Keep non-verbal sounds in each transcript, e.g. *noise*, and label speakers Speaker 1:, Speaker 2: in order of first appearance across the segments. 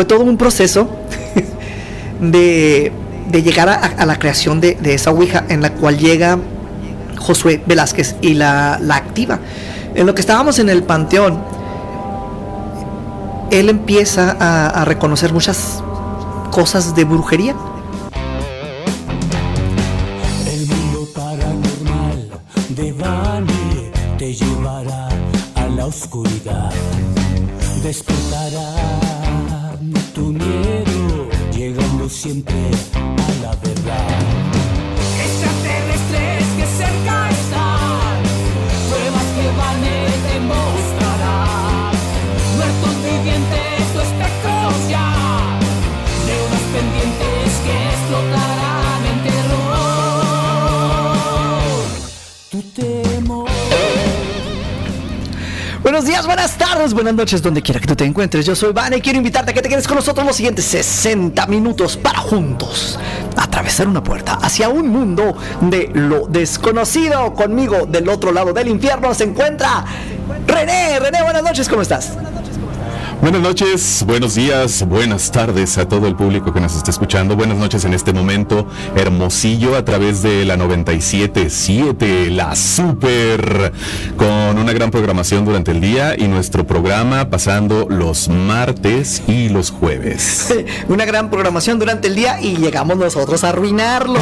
Speaker 1: fue todo un proceso *laughs* de, llegar a, la creación de, esa Ouija en la cual llega Josué Velázquez y la, activa. En lo que estábamos en el panteón, él empieza a, reconocer muchas cosas de brujería.
Speaker 2: El mundo paranormal de Bani te llevará a la oscuridad. Despertará llegando
Speaker 1: buenas tardes, buenas noches, donde quiera que tú te encuentres. Yo soy Vane y quiero invitarte a que te quedes con nosotros los siguientes 60 minutos para juntos atravesar una puerta hacia un mundo de lo desconocido. Conmigo del otro lado del infierno se encuentra René. René, buenas noches, ¿cómo estás?
Speaker 3: Buenas noches, buenos días, buenas tardes a todo el público que nos está escuchando. Buenas noches en este momento hermosillo a través de la 97.7, la super, con una gran programación durante el día y nuestro programa pasando los martes y los jueves. *laughs*
Speaker 1: una gran programación durante el día y llegamos nosotros a arruinarlo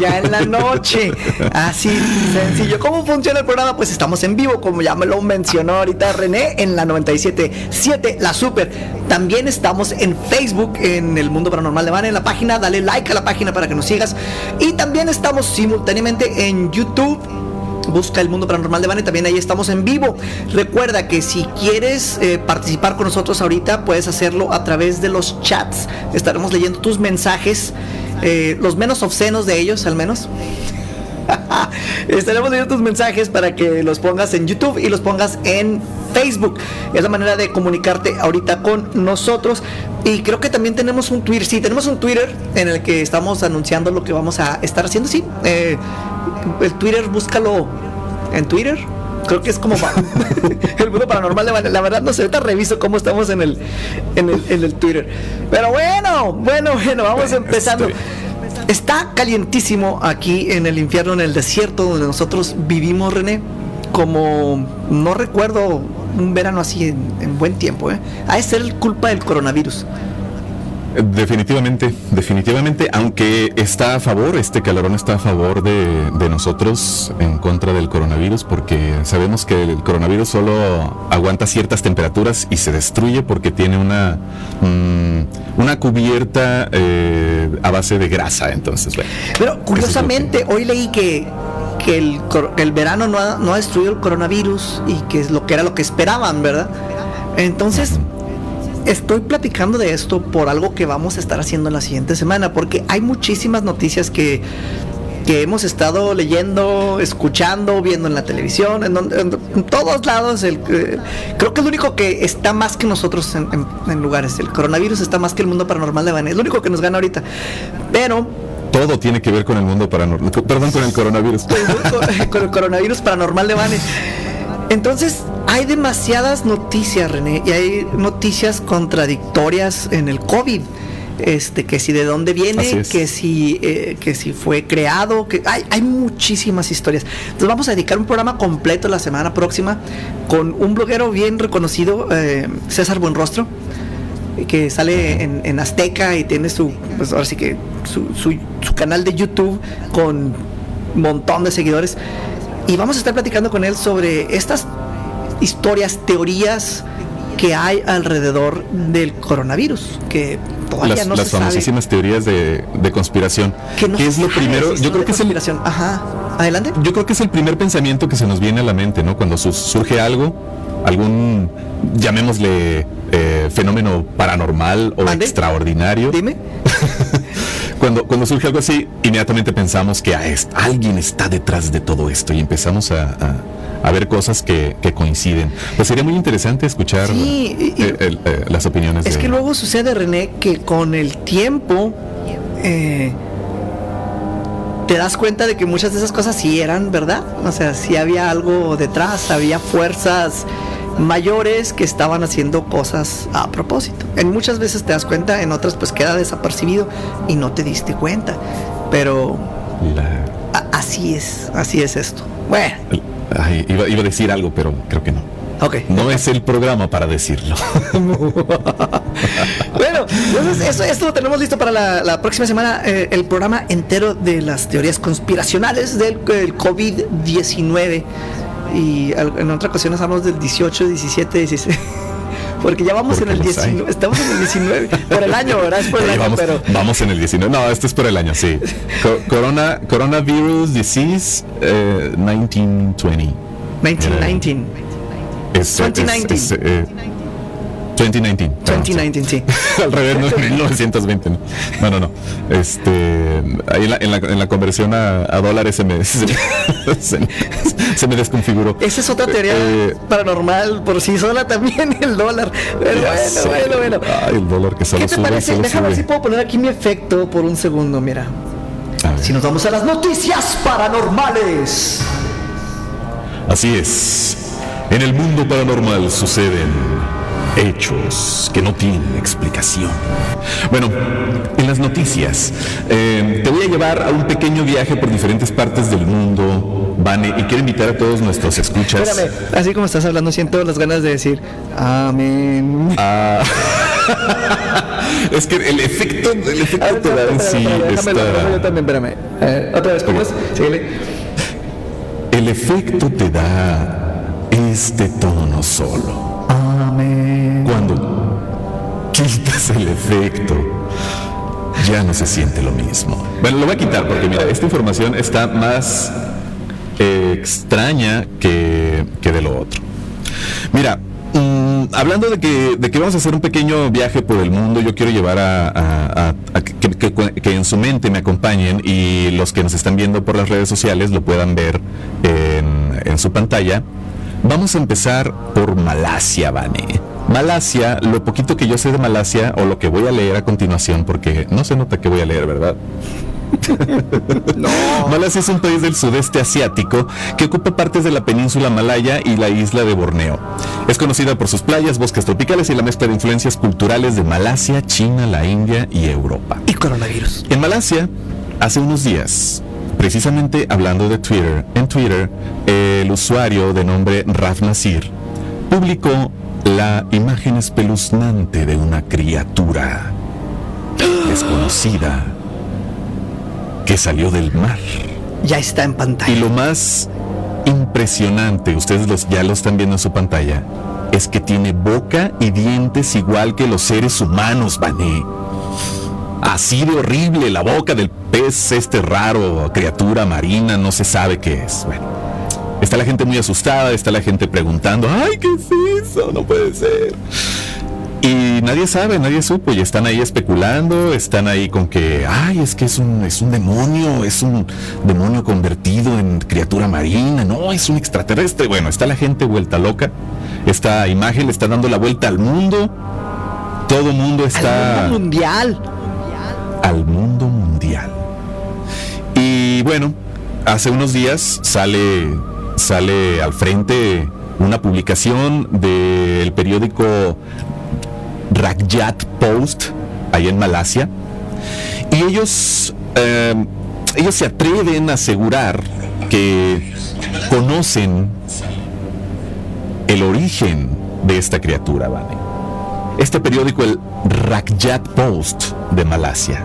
Speaker 1: ya en la noche. Así sencillo. ¿Cómo funciona el programa? Pues estamos en vivo, como ya me lo mencionó ahorita René, en la 97.7, la súper. También estamos en Facebook, en el Mundo Paranormal de Van, en la página. Dale like a la página para que nos sigas. Y también estamos simultáneamente en YouTube. Busca el Mundo Paranormal de Van también ahí estamos en vivo. Recuerda que si quieres eh, participar con nosotros ahorita, puedes hacerlo a través de los chats. Estaremos leyendo tus mensajes, eh, los menos obscenos de ellos al menos. *laughs* Estaremos leyendo tus mensajes para que los pongas en YouTube y los pongas en Facebook. Es la manera de comunicarte ahorita con nosotros. Y creo que también tenemos un Twitter. Sí, tenemos un Twitter en el que estamos anunciando lo que vamos a estar haciendo. Sí, eh, el Twitter, búscalo en Twitter. Creo que es como *laughs* el mundo paranormal. La verdad, no sé, ahorita reviso cómo estamos en el, en el, en el Twitter. Pero bueno, bueno, bueno, vamos empezando. Está calientísimo aquí en el infierno, en el desierto donde nosotros vivimos, René. Como no recuerdo un verano así en, buen tiempo. ¿eh? Ha de ser culpa del coronavirus.
Speaker 3: Definitivamente, definitivamente, aunque está a favor, este calorón está a favor de, nosotros en contra del coronavirus, porque sabemos que el coronavirus solo aguanta ciertas temperaturas y se destruye porque tiene una, mm, una cubierta eh, a base de grasa. Entonces,
Speaker 1: Pero curiosamente, hoy leí que, que el, el verano no ha, no ha, destruido el coronavirus y que es lo que era lo que esperaban, ¿verdad? Entonces estoy platicando de esto por algo que vamos a estar haciendo en la siguiente semana, porque hay muchísimas noticias que, hemos estado leyendo, escuchando, viendo en la televisión, en, todos lados. El, eh, creo que el único que está más que nosotros en, lugares, el coronavirus está más que el mundo paranormal de Vanessa, es lo único que nos gana ahorita. Pero
Speaker 3: todo tiene que ver con el mundo paranormal, perdón, con el coronavirus.
Speaker 1: con el *laughs* coronavirus paranormal de Vanessa. Entonces, hay demasiadas noticias, René, y hay noticias contradictorias en el COVID. Este, que si de dónde viene, que si, eh, que si fue creado, que hay, hay muchísimas historias. Entonces vamos a dedicar un programa completo la semana próxima con un bloguero bien reconocido, eh, César Buenrostro, que sale en, Azteca y tiene su, pues ahora sí que su, su, su canal de YouTube con un montón de seguidores. Y vamos a estar platicando con él sobre estas historias, teorías que hay alrededor del coronavirus, que
Speaker 3: todavía las, no las famosísimas teorías de, conspiración.
Speaker 1: Que
Speaker 3: es lo primero? Yo creo que es el,
Speaker 1: Ajá. Adelante.
Speaker 3: Yo creo que es el primer pensamiento que se nos viene a la mente, ¿no? Cuando surge algo, algún, llamémosle, eh, fenómeno paranormal o extraordinario.
Speaker 1: Dime.
Speaker 3: Cuando, cuando surge algo así, inmediatamente pensamos que alguien está detrás de todo esto y empezamos a, ver cosas que, coinciden. Pues sería muy interesante escuchar eh, eh, las opiniones.
Speaker 1: Es que luego sucede, René, que con el tiempo eh, te das cuenta de que muchas de esas cosas sí eran verdad. O sea, sí había algo detrás, había fuerzas mayores que estaban haciendo cosas a propósito. En muchas veces te das cuenta, en otras pues queda desapercibido y no te diste cuenta. Pero a- así es, así es esto. Bueno,
Speaker 3: Ay, iba, iba a decir algo, pero creo que no.
Speaker 1: ok.
Speaker 3: No es el programa para decirlo. *laughs*
Speaker 1: Bueno, entonces eso, esto lo tenemos listo para la, la próxima semana, eh, el programa entero de las teorías conspiracionales del, del COVID-19. Y en otra ocasión nos hablamos del 18, 17, 16. Porque ya vamos en el
Speaker 3: los hay.
Speaker 1: 19, estamos en el 19, por el año, ¿verdad? Es por el año,
Speaker 3: vamos,
Speaker 1: pero
Speaker 3: vamos en el 19. No, este es por el año, sí. Co- corona, coronavirus disease eh, 1920.
Speaker 1: 1919.
Speaker 3: Es,
Speaker 1: 2019.
Speaker 3: es- es, eh, 2019. perdón, sí.
Speaker 1: 2019, *laughs* sí.
Speaker 3: Al revés, no, *laughs* 1920. No, no, no. no. Este, ahí en la, en la, en la conversión a, a dólares se me, *laughs* se, me- se me- se me desconfiguró.
Speaker 1: Esa es otra teoría
Speaker 3: Eh,
Speaker 1: paranormal por sí sola también, el dólar. Pero bueno,
Speaker 3: sé.
Speaker 1: bueno, bueno.
Speaker 3: Ay, el dólar que solo
Speaker 1: ¿Qué te
Speaker 3: sube
Speaker 1: parece?
Speaker 3: solo
Speaker 1: Déjame ver si
Speaker 3: sube.
Speaker 1: puedo poner aquí mi efecto por un segundo, mira. Si nos vamos a las noticias paranormales.
Speaker 3: Así es. En el mundo paranormal suceden hechos que no tienen explicación. Bueno, en las noticias, eh, te voy a llevar a un pequeño viaje por diferentes partes del mundo, Vane, y quiero invitar a todos nuestros escuchas.
Speaker 1: Espérame, así como estás hablando, siento las ganas de decir Amén.
Speaker 3: a- *laughs* es que el efecto, el efecto
Speaker 1: ver,
Speaker 3: te da en
Speaker 1: espérame,
Speaker 3: sí
Speaker 1: espérame, yo también, espérame. Eh, otra vez, ¿cómo es? Síguele.
Speaker 3: El efecto te da este tono solo. Cuando quitas el efecto, ya no se siente lo mismo. Bueno, lo voy a quitar porque mira, esta información está más eh, extraña que, que de lo otro. Mira, mm, hablando de que, de que vamos a hacer un pequeño viaje por el mundo, yo quiero llevar a, que, en su mente me acompañen y los que nos están viendo por las redes sociales lo puedan ver en su pantalla. Vamos a empezar por Malasia, Vane. Malasia, lo poquito que yo sé de Malasia, o lo que voy a leer a continuación, porque no se nota que voy a leer, ¿verdad? *laughs* Malasia es un país del sudeste asiático que ocupa partes de la península malaya y la isla de Borneo. Es conocida por sus playas, bosques tropicales y la mezcla de influencias culturales de Malasia, China, la India y Europa.
Speaker 1: Y coronavirus.
Speaker 3: En Malasia, hace unos días, precisamente hablando de Twitter, en Twitter, el usuario de nombre Raf Nasir publicó la imagen espeluznante de una criatura desconocida que salió del mar.
Speaker 1: Ya está en
Speaker 3: Y
Speaker 1: pantalla.
Speaker 3: lo más impresionante, ustedes los, ya lo están viendo en su pantalla, es que tiene boca y dientes igual que los seres humanos, Vané. Así de horrible la boca del pez, este raro criatura marina, no se sabe qué es. Bueno, está la gente muy asustada, está la gente preguntando, ay, ¿qué es eso? No puede ser. Y nadie sabe, nadie supo, y están ahí especulando, están ahí con que, ay, es que es un, es un demonio, es un demonio convertido en criatura marina, no, es un extraterrestre. Bueno, está la gente vuelta loca, esta imagen le está dando la vuelta al mundo, todo mundo está
Speaker 1: Al mundo mundial.
Speaker 3: Al mundo mundial. Y bueno, hace unos días sale, sale al frente una publicación del periódico Rakyat Post, ahí en Malasia. Y ellos, eh, ellos se atreven a asegurar que conocen el origen de esta criatura, ¿vale? Este periódico, el Rakyat Post de Malasia.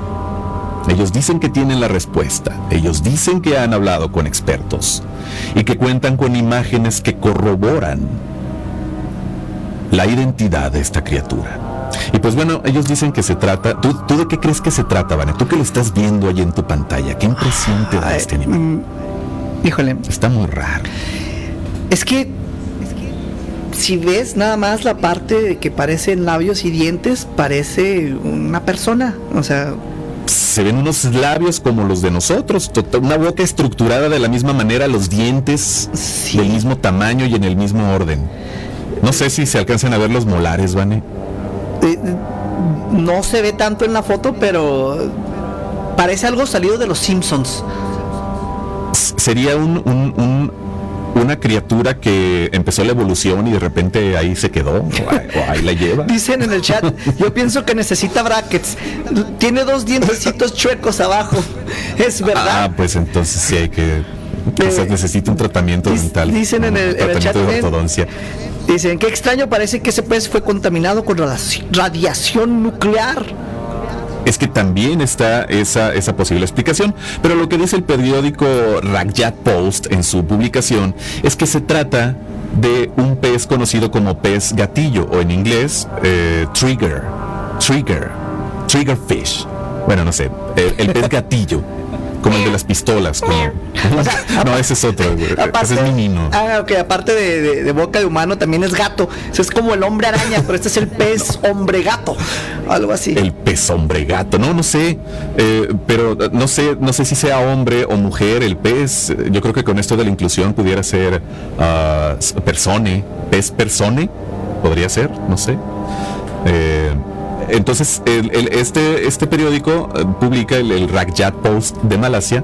Speaker 3: Ellos dicen que tienen la respuesta. Ellos dicen que han hablado con expertos y que cuentan con imágenes que corroboran la identidad de esta criatura. Y pues bueno, ellos dicen que se trata. ¿Tú, tú de qué crees que se trata, Vane? Tú que lo estás viendo ahí en tu pantalla. ¿Qué impresión te da
Speaker 1: Ay,
Speaker 3: este animal?
Speaker 1: mm, Híjole,
Speaker 3: Está muy raro.
Speaker 1: es que si ves nada más la parte de que parecen labios y dientes, parece una persona. O sea,
Speaker 3: Se ven unos labios como los de nosotros, una boca estructurada de la misma manera, los dientes
Speaker 1: Sí.
Speaker 3: del mismo tamaño y en el mismo orden. No sé si se alcanzan a ver los molares, Vane.
Speaker 1: eh, no se ve tanto en la foto, pero parece algo salido de los Simpsons.
Speaker 3: Sería un, un- un una criatura que empezó la evolución y de repente ahí se quedó o ahí, o ahí la lleva. *laughs*
Speaker 1: Dicen en el chat, yo pienso que necesita brackets. Tiene dos dientecitos chuecos abajo. Es verdad.
Speaker 3: Ah, pues entonces sí hay que. Quizás
Speaker 1: Eh,
Speaker 3: necesita un tratamiento dental.
Speaker 1: dicen en el- en el
Speaker 3: tratamiento
Speaker 1: chat
Speaker 3: de ortodoncia.
Speaker 1: Dicen, qué extraño, parece que ese pez fue contaminado con radiaci- radiación nuclear.
Speaker 3: Es que también está esa, esa posible explicación, pero lo que dice el periódico Rakyat Post en su publicación es que se trata de un pez conocido como pez gatillo o en inglés eh, trigger, trigger, trigger fish. Bueno, no sé, el, el pez *laughs* gatillo, como el de las pistolas. como- *laughs* *laughs* no, ese es otro, güey, ese es minino.
Speaker 1: Ah, ok, aparte de, de- de boca de humano, también es gato. Ese es como el hombre araña, pero este es el *laughs* pez hombre gato. Algo así.
Speaker 3: El pez hombre gato, no, no sé, eh, pero no sé, no sé si sea hombre o mujer el pez. Yo creo que con esto de la inclusión pudiera ser s- persone, pez persone, podría ser, no sé. Eh, entonces, el- el- este, este periódico eh, publica el, el Post de Malasia,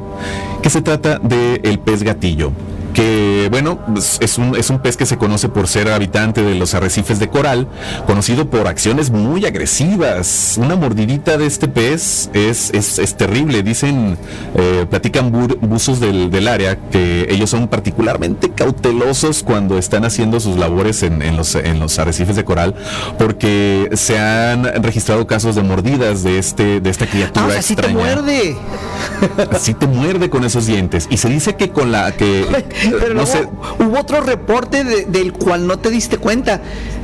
Speaker 3: que se trata de el pez gatillo, que bueno, es- es un, es un pez que se conoce por ser habitante de los arrecifes de coral, conocido por acciones muy agresivas. Una mordidita de este pez es, es, es terrible. Dicen, eh, platican buzos del, del área que ellos son particularmente cautelosos cuando están haciendo sus labores en, en los, en los arrecifes de coral, porque se han registrado casos de mordidas de, este, de esta criatura
Speaker 1: Ah, o sea, sí te muerde.
Speaker 3: Sí te muerde con esos dientes. Y se dice que con la que *laughs*
Speaker 1: Pero
Speaker 3: no
Speaker 1: luego
Speaker 3: sé,
Speaker 1: hubo otro reporte de- del cual no te diste cuenta.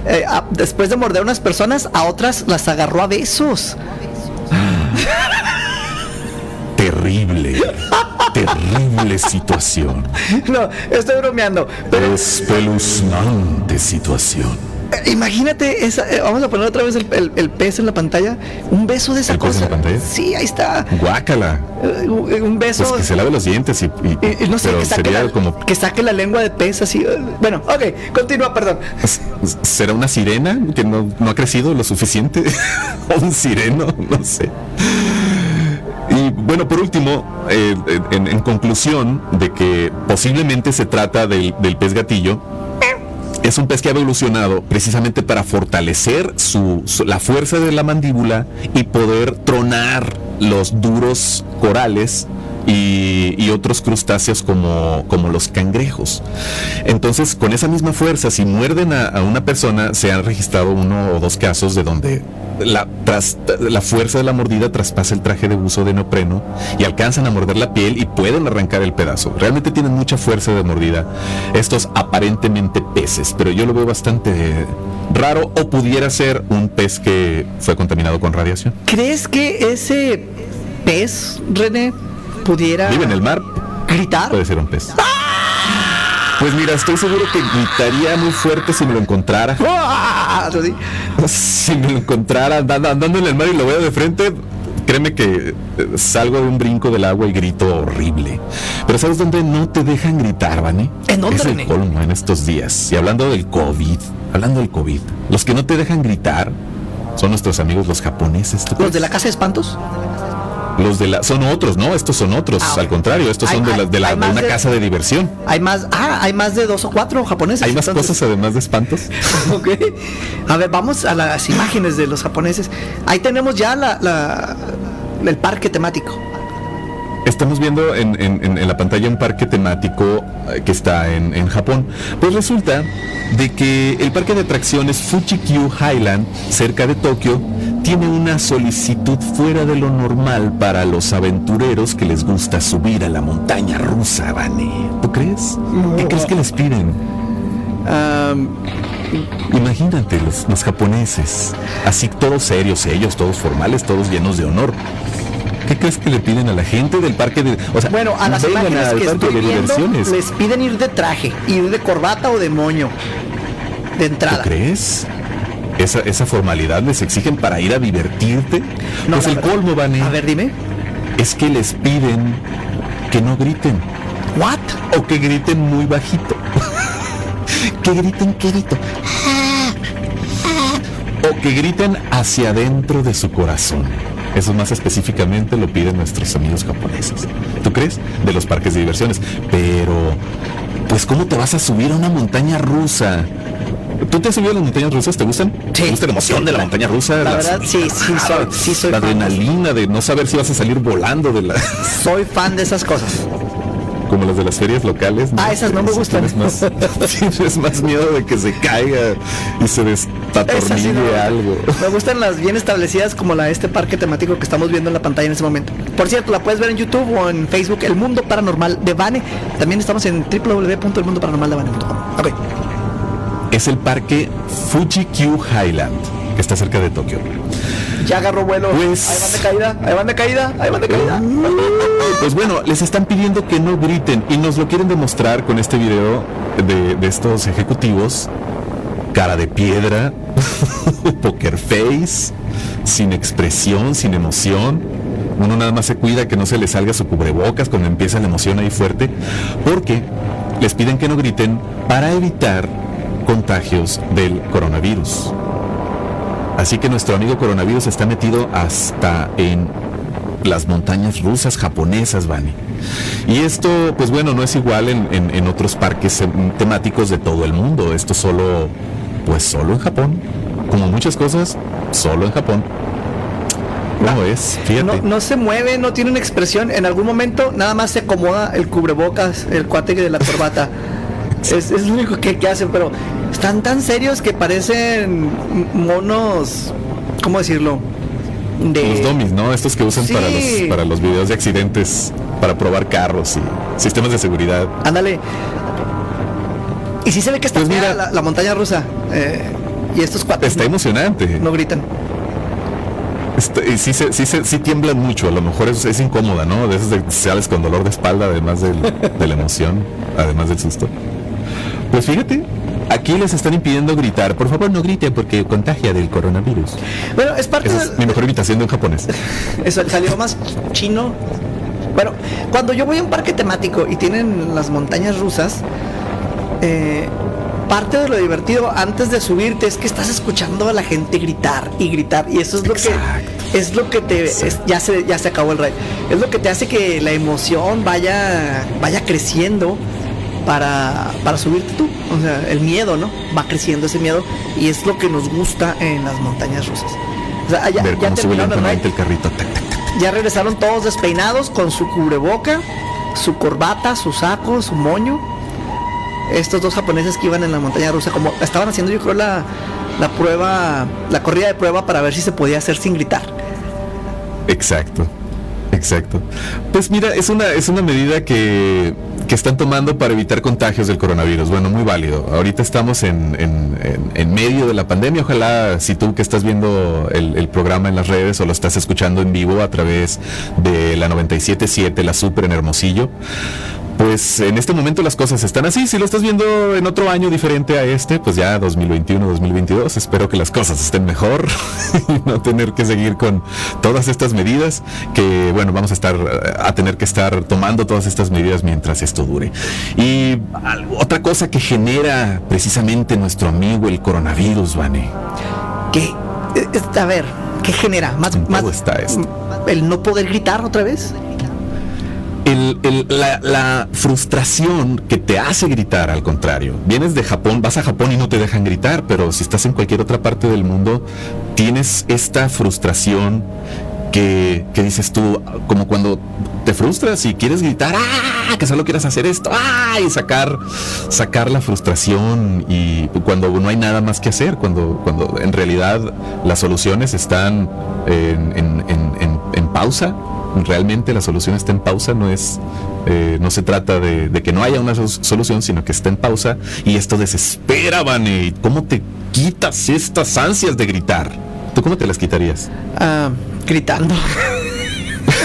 Speaker 1: Eh, a- después de morder a unas personas, a otras las agarró a besos. *laughs*
Speaker 3: terrible, terrible situación. *laughs*
Speaker 1: No, estoy bromeando. Pero
Speaker 3: Espeluznante situación.
Speaker 1: Eh, imagínate, esa, eh, vamos a poner otra vez el, el- el pez en la pantalla. Un beso de esa
Speaker 3: ¿El pez en
Speaker 1: cosa.
Speaker 3: la pantalla?
Speaker 1: Sí, ahí está.
Speaker 3: Guácala.
Speaker 1: Eh, un beso.
Speaker 3: Pues que se lave los dientes y, y-
Speaker 1: y- y no sé,
Speaker 3: pero
Speaker 1: que saque,
Speaker 3: sería
Speaker 1: la,
Speaker 3: como
Speaker 1: que saque la lengua de pez así. Bueno, ok, continúa, perdón.
Speaker 3: será una sirena que no, no ha crecido lo suficiente *laughs* o un sireno, *laughs* no sé. Y bueno, por último, eh, en, en conclusión de que posiblemente se trata del, del pez gatillo, es un pez que ha evolucionado precisamente para fortalecer su, la fuerza de la mandíbula y poder tronar los duros corales y, y otros crustáceos como, como los cangrejos. Entonces, con esa misma fuerza, si muerden a, una persona, se han registrado uno o dos casos de donde la, tras- la fuerza de la mordida traspasa el traje de buzo de neopreno y alcanzan a morder la piel y pueden arrancar el pedazo. Realmente tienen mucha fuerza de mordida estos aparentemente peces, pero yo lo veo bastante raro o pudiera ser un pez que fue contaminado con radiación.
Speaker 1: ¿Crees que ese pez, René, pudiera
Speaker 3: Vive en el mar,
Speaker 1: gritar?
Speaker 3: puede ser un pez. Pues mira, estoy seguro que gritaría muy fuerte si me lo encontrara. *laughs*
Speaker 1: ¡Ah!
Speaker 3: Si me lo encontrara andando, en el mar y lo veo de frente, créeme que eh, salgo de un brinco del agua y grito horrible. Pero ¿sabes dónde no te dejan gritar, Vani?
Speaker 1: ¿En dónde,
Speaker 3: Es el colmo en estos días. Y hablando del COVID, hablando del COVID, los que no te dejan gritar son nuestros amigos los japoneses. ¿tú
Speaker 1: ¿Los de la casa de espantos?
Speaker 3: Los de la son otros, ¿no? Estos son otros.
Speaker 1: Ah.
Speaker 3: Al contrario, estos
Speaker 1: Hay-
Speaker 3: son de,
Speaker 1: hay-
Speaker 3: la- de, la- de una
Speaker 1: de-
Speaker 3: casa de diversión.
Speaker 1: Hay más, ah, hay más de dos o cuatro japoneses.
Speaker 3: Hay más
Speaker 1: entonces.
Speaker 3: cosas además de espantos. *laughs*
Speaker 1: Ok. A ver, vamos a las imágenes de los japoneses. Ahí tenemos ya la, la- el parque temático.
Speaker 3: Estamos viendo en, en- la pantalla un parque temático eh, que está en, en Japón. Pues resulta de que el parque de atracciones Fuji-Q Highland, cerca de Tokio, tiene una solicitud fuera de lo normal para los aventureros que les gusta subir a la montaña rusa, Vane. ¿Tú crees? ¿Qué crees que les piden? Imagínate los, los japoneses, así todos serios, ellos, todos formales, todos llenos de honor. ¿Qué crees que le piden a la gente del parque de... O sea,
Speaker 1: bueno, a las imágenes que estoy
Speaker 3: de
Speaker 1: viendo
Speaker 3: diversiones.
Speaker 1: les piden ir de traje, ir de corbata o de moño. De
Speaker 3: ¿Tú
Speaker 1: entrada.
Speaker 3: crees? Esa, esa formalidad les exigen para ir a divertirte.
Speaker 1: No,
Speaker 3: pues
Speaker 1: la
Speaker 3: el
Speaker 1: verdad.
Speaker 3: colmo, Vane,
Speaker 1: A ver, dime.
Speaker 3: es que les piden que no griten.
Speaker 1: What?
Speaker 3: O que griten muy bajito. *laughs* que griten querido. O que griten hacia adentro de su corazón. Eso más específicamente lo piden nuestros amigos japoneses. ¿Tú crees? De los parques de diversiones. Pero pues ¿cómo te vas a subir a una montaña rusa? ¿Tú te has subido a las montañas rusas? ¿Te gustan?
Speaker 1: Sí.
Speaker 3: ¿Te gusta la emoción de la montaña rusa?
Speaker 1: La
Speaker 3: Las-
Speaker 1: verdad, sí, sí soy, sí soy
Speaker 3: la
Speaker 1: fan.
Speaker 3: adrenalina de no saber si vas a salir volando de la,
Speaker 1: Soy fan de esas cosas.
Speaker 3: Como las de las ferias locales.
Speaker 1: Ah, esas no me
Speaker 3: Sí,
Speaker 1: gustan.
Speaker 3: Tienes más, *laughs* tienes más miedo de que se caiga y se
Speaker 1: Esas sí
Speaker 3: destatornille
Speaker 1: no.
Speaker 3: algo.
Speaker 1: Me gustan las bien establecidas como la de este parque temático que estamos viendo en la pantalla en este momento. Por cierto, la puedes ver en YouTube o en Facebook, El Mundo Paranormal de Bane. También estamos en www.elmundoparanormaldebane.com. Ok.
Speaker 3: Es el parque Fuji Q Highland, que está cerca de Tokio.
Speaker 1: Ya agarró vuelo.
Speaker 3: Pues-
Speaker 1: Ahí van de caída, ahí van de caída, ahí van de caída.
Speaker 3: Pues bueno, les están pidiendo que no griten y nos lo quieren demostrar con este video de, estos ejecutivos. Cara de piedra, *laughs* poker face, sin expresión, sin emoción. Uno nada más se cuida que no se le salga su cubrebocas cuando empieza la emoción ahí fuerte, porque les piden que no griten para evitar contagios del coronavirus. Así que nuestro amigo coronavirus está metido hasta en las montañas rusas japonesas, Vani. Y esto, pues bueno, no es igual en, en- en otros parques em, temáticos de todo el mundo. Esto solo, pues solo en Japón. Como muchas cosas, solo en Japón. ¿Cómo es?
Speaker 1: No,
Speaker 3: Fíjate.
Speaker 1: no se mueve, no tiene una expresión. En algún momento nada más se acomoda el cubrebocas, el cuate de la corbata. *laughs* es, es lo único que, que hacen, pero están tan serios que parecen monos, ¿cómo decirlo? De...
Speaker 3: Los dummies, ¿no? Estos que usan para, los,
Speaker 1: Sí.
Speaker 3: para los videos de accidentes, para probar carros y sistemas de seguridad.
Speaker 1: Ándale. Y sí se ve que está
Speaker 3: Pues mira.
Speaker 1: la, la montaña rusa. eh, y estos cuates
Speaker 3: Está
Speaker 1: no,
Speaker 3: emocionante.
Speaker 1: no gritan.
Speaker 3: Y sí, se- sí, se- sí tiemblan mucho, a lo mejor es, es incómoda, ¿no? De esos de sales con dolor de espalda, además del- de la emoción, además del susto. Pues fíjate, aquí les están impidiendo gritar. Por favor, no griten porque contagia del coronavirus.
Speaker 1: Bueno, es parte
Speaker 3: Esa es mi mejor imitación de un japonés. *laughs*
Speaker 1: Eso salió más chino. Bueno, cuando yo voy a un parque temático y tienen las montañas rusas, eh, parte de lo divertido antes de subirte es que estás escuchando a la gente gritar y gritar y eso es lo
Speaker 3: Exacto.
Speaker 1: que es lo que te es- ya se ya se acabó el rey. Es lo que te hace que la emoción vaya vaya creciendo para, para subirte tú. O sea, el miedo, ¿no? Va creciendo ese miedo y es lo que nos gusta en las montañas rusas. O sea, ya,
Speaker 3: Ver
Speaker 1: ya terminaron
Speaker 3: lentamente el carrito. tac, tac, tac.
Speaker 1: Ya regresaron todos despeinados con su cubreboca, su corbata, su saco, su moño. Estos dos japoneses que iban en la montaña rusa, como estaban haciendo yo creo la, la prueba, la corrida de prueba para ver si se podía hacer sin gritar.
Speaker 3: Exacto, exacto. Pues mira, es una, es una medida que, que están tomando para evitar contagios del coronavirus. Bueno, muy válido. Ahorita estamos en, en- medio de la pandemia. Ojalá si tú que estás viendo el programa en las redes o lo estás escuchando en vivo a través de la 977, la Super en Hermosillo. Pues en este momento las cosas están así. Si lo estás viendo en otro año diferente a este, pues ya 2021, 2022, espero que las cosas estén mejor *laughs* y no tener que seguir con todas estas medidas. Que bueno, vamos a estar a tener que estar tomando todas estas medidas mientras esto dure. Y otra cosa que genera precisamente nuestro amigo el coronavirus, Vane.
Speaker 1: ¿Qué? A ver, ¿qué genera? Más, más
Speaker 3: está esto.
Speaker 1: el no poder gritar otra vez.
Speaker 3: El- el- la, la frustración que te hace gritar, al contrario. Vienes de Japón, vas a Japón y no te dejan gritar, pero si estás en cualquier otra parte del mundo, tienes esta frustración que, que dices tú, como cuando te frustras y quieres gritar, ¡ah! que solo quieras hacer esto, ¡ah! y sacar, sacar la frustración y cuando no hay nada más que hacer, cuando, cuando en realidad las soluciones están en, en- en- pausa, realmente la solución está en pausa, no es, eh, no se trata de, que no haya una sol- solución, sino que está en pausa y esto desespera, Vane. ¿Y ¿Cómo te quitas estas ansias de gritar? ¿Tú cómo te las quitarías?
Speaker 1: Ah, gritando. *laughs*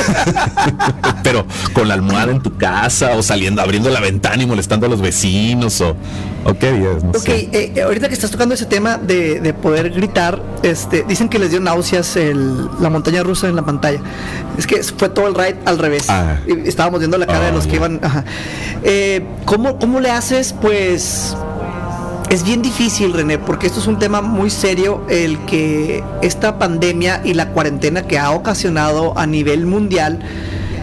Speaker 1: *laughs*
Speaker 3: Pero con la almohada en tu casa o saliendo, abriendo la ventana y molestando a los vecinos o, o qué harías, no
Speaker 1: Ok, eh, eh, ahorita que estás tocando ese tema de, de poder gritar, este, dicen que les dio náuseas el- la montaña rusa en la pantalla. Es que fue todo el ride al revés.
Speaker 3: Ah.
Speaker 1: Estábamos viendo la cara
Speaker 3: Ah,
Speaker 1: de los que
Speaker 3: ya.
Speaker 1: iban. Ajá. Eh, ¿cómo, ¿Cómo le haces? Pues es bien difícil, René, porque esto es un tema muy serio, el que esta pandemia y la cuarentena que ha ocasionado a nivel mundial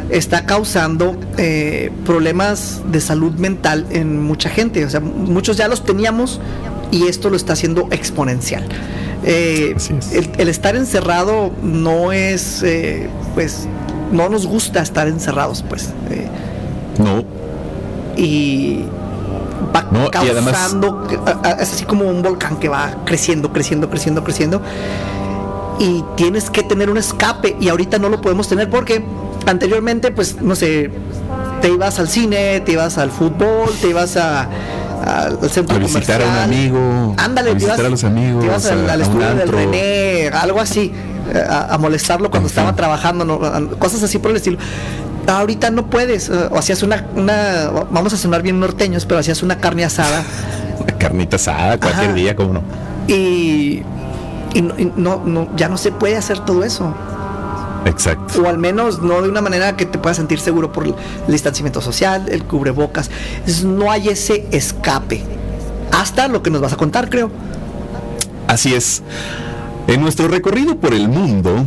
Speaker 1: está causando eh, problemas de salud mental en mucha gente. O sea, muchos ya los teníamos y esto lo está haciendo exponencial. Eh, el, estar encerrado no es, eh, pues, no nos gusta estar encerrados, pues.
Speaker 3: no.
Speaker 1: Y va causando, es así como un volcán que va creciendo, creciendo, creciendo, creciendo. Y tienes que tener un escape y ahorita no lo podemos tener porque anteriormente, pues, no sé, te ibas al cine, te ibas al fútbol, te ibas a, al centro
Speaker 3: a visitar a un amigo,
Speaker 1: ándale,
Speaker 3: a visitar a los amigos,
Speaker 1: te ibas al, estudio del René, algo así, eh, a, molestarlo cuando estaba trabajando, cosas así por el estilo. Ahorita no puedes, eh, o hacías una, una, vamos a sonar bien norteños, pero hacías una carne asada. *laughs*
Speaker 3: una carnita asada cualquier día, ¿cómo no?
Speaker 1: Y, y, no, no, ya no se puede hacer todo eso.
Speaker 3: Exacto.
Speaker 1: O al menos no de una manera que te puedas sentir seguro por el distanciamiento social, el cubrebocas. no hay ese escape. Hasta lo que nos vas a contar, creo.
Speaker 3: Así es. En nuestro recorrido por el mundo,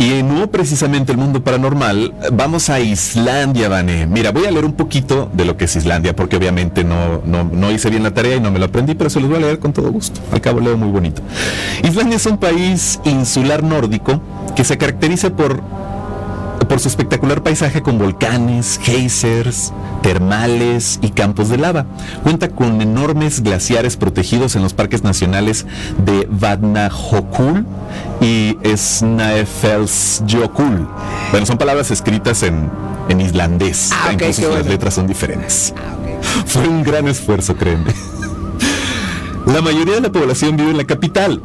Speaker 3: y no precisamente el mundo paranormal, vamos a Islandia, Vane. Mira, voy a leer un poquito de lo que es Islandia, porque obviamente no, no, no, hice bien la tarea y no me lo aprendí, pero se los voy a leer con todo gusto. Al cabo leo muy bonito. Islandia es un país insular nórdico que se caracteriza por por su espectacular paisaje con volcanes, geysers, termales y campos de lava. Cuenta con enormes glaciares protegidos en los parques nacionales de Vatnajökull y Snaefellsjökull. Bueno, son palabras escritas en, en islandés, ah, incluso las letras son diferentes. Fue un gran esfuerzo, créeme. La mayoría de la población vive en la capital,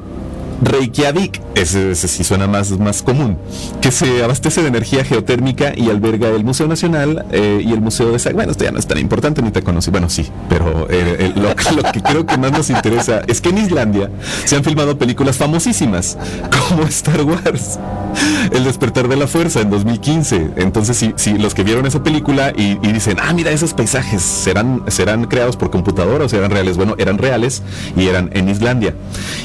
Speaker 3: Reykjavik, ese, sí suena más, más común, que se abastece de energía geotérmica y alberga el Museo Nacional eh, y el Museo de Bueno, esto ya no es tan importante, ni te conocí. Bueno, sí, pero eh, lo, que creo que más nos interesa es que en Islandia se han filmado películas famosísimas, como Star Wars, El despertar de la fuerza en 2015. Entonces, si, los que vieron esa película y, dicen, ah, mira, esos paisajes serán, serán creados por computadora o serán reales, bueno, eran reales y eran en Islandia.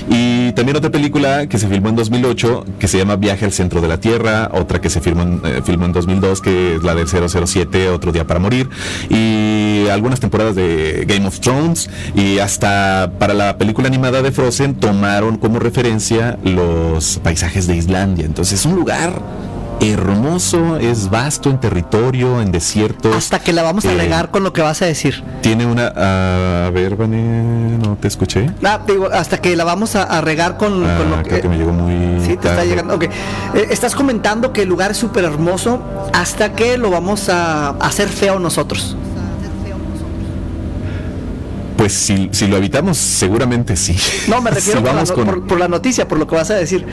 Speaker 3: Y también otra película que se filmó en 2008 que se llama Viaje al centro de la Tierra, otra que se filmó en, eh, filmó en 2002 que es la del 007, Otro día para morir, y algunas temporadas de Game of Thrones y hasta para la película animada de Frozen tomaron como referencia los paisajes de Islandia. Entonces es un lugar hermoso, es vasto en territorio, en desiertos.
Speaker 1: Hasta que la vamos a regar con lo que vas a decir.
Speaker 3: Tiene una. a ver, Vane, no te escuché.
Speaker 1: Ah, digo, hasta que la vamos a, regar con,
Speaker 3: ah,
Speaker 1: lo
Speaker 3: que. me llegó muy.
Speaker 1: Sí, te está llegando. Ok. Eh, estás comentando que el lugar es súper hermoso hasta que lo vamos a hacer feo nosotros.
Speaker 3: Pues si, si lo habitamos, seguramente sí.
Speaker 1: No, me refiero *laughs* por la noticia, por lo que vas a decir.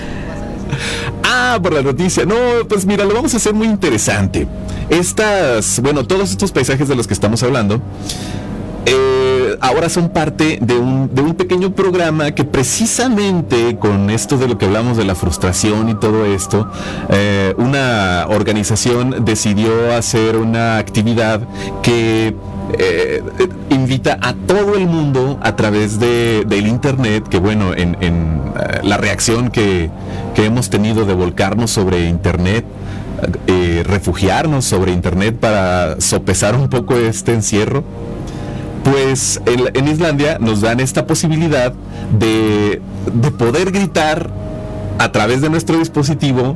Speaker 3: Ah, por la noticia. No, pues mira, lo vamos a hacer muy interesante. Estas, bueno, todos estos paisajes de los que estamos hablando, eh, ahora son parte de un, de un, pequeño programa que precisamente con esto de lo que hablamos de la frustración y todo esto, eh, una organización decidió hacer una actividad que eh, invita a todo el mundo a través de, del internet, que bueno, en, eh, la reacción que, hemos tenido de volcarnos sobre internet, refugiarnos sobre internet para sopesar un poco este encierro, pues en, Islandia nos dan esta posibilidad de, de poder gritar a través de nuestro dispositivo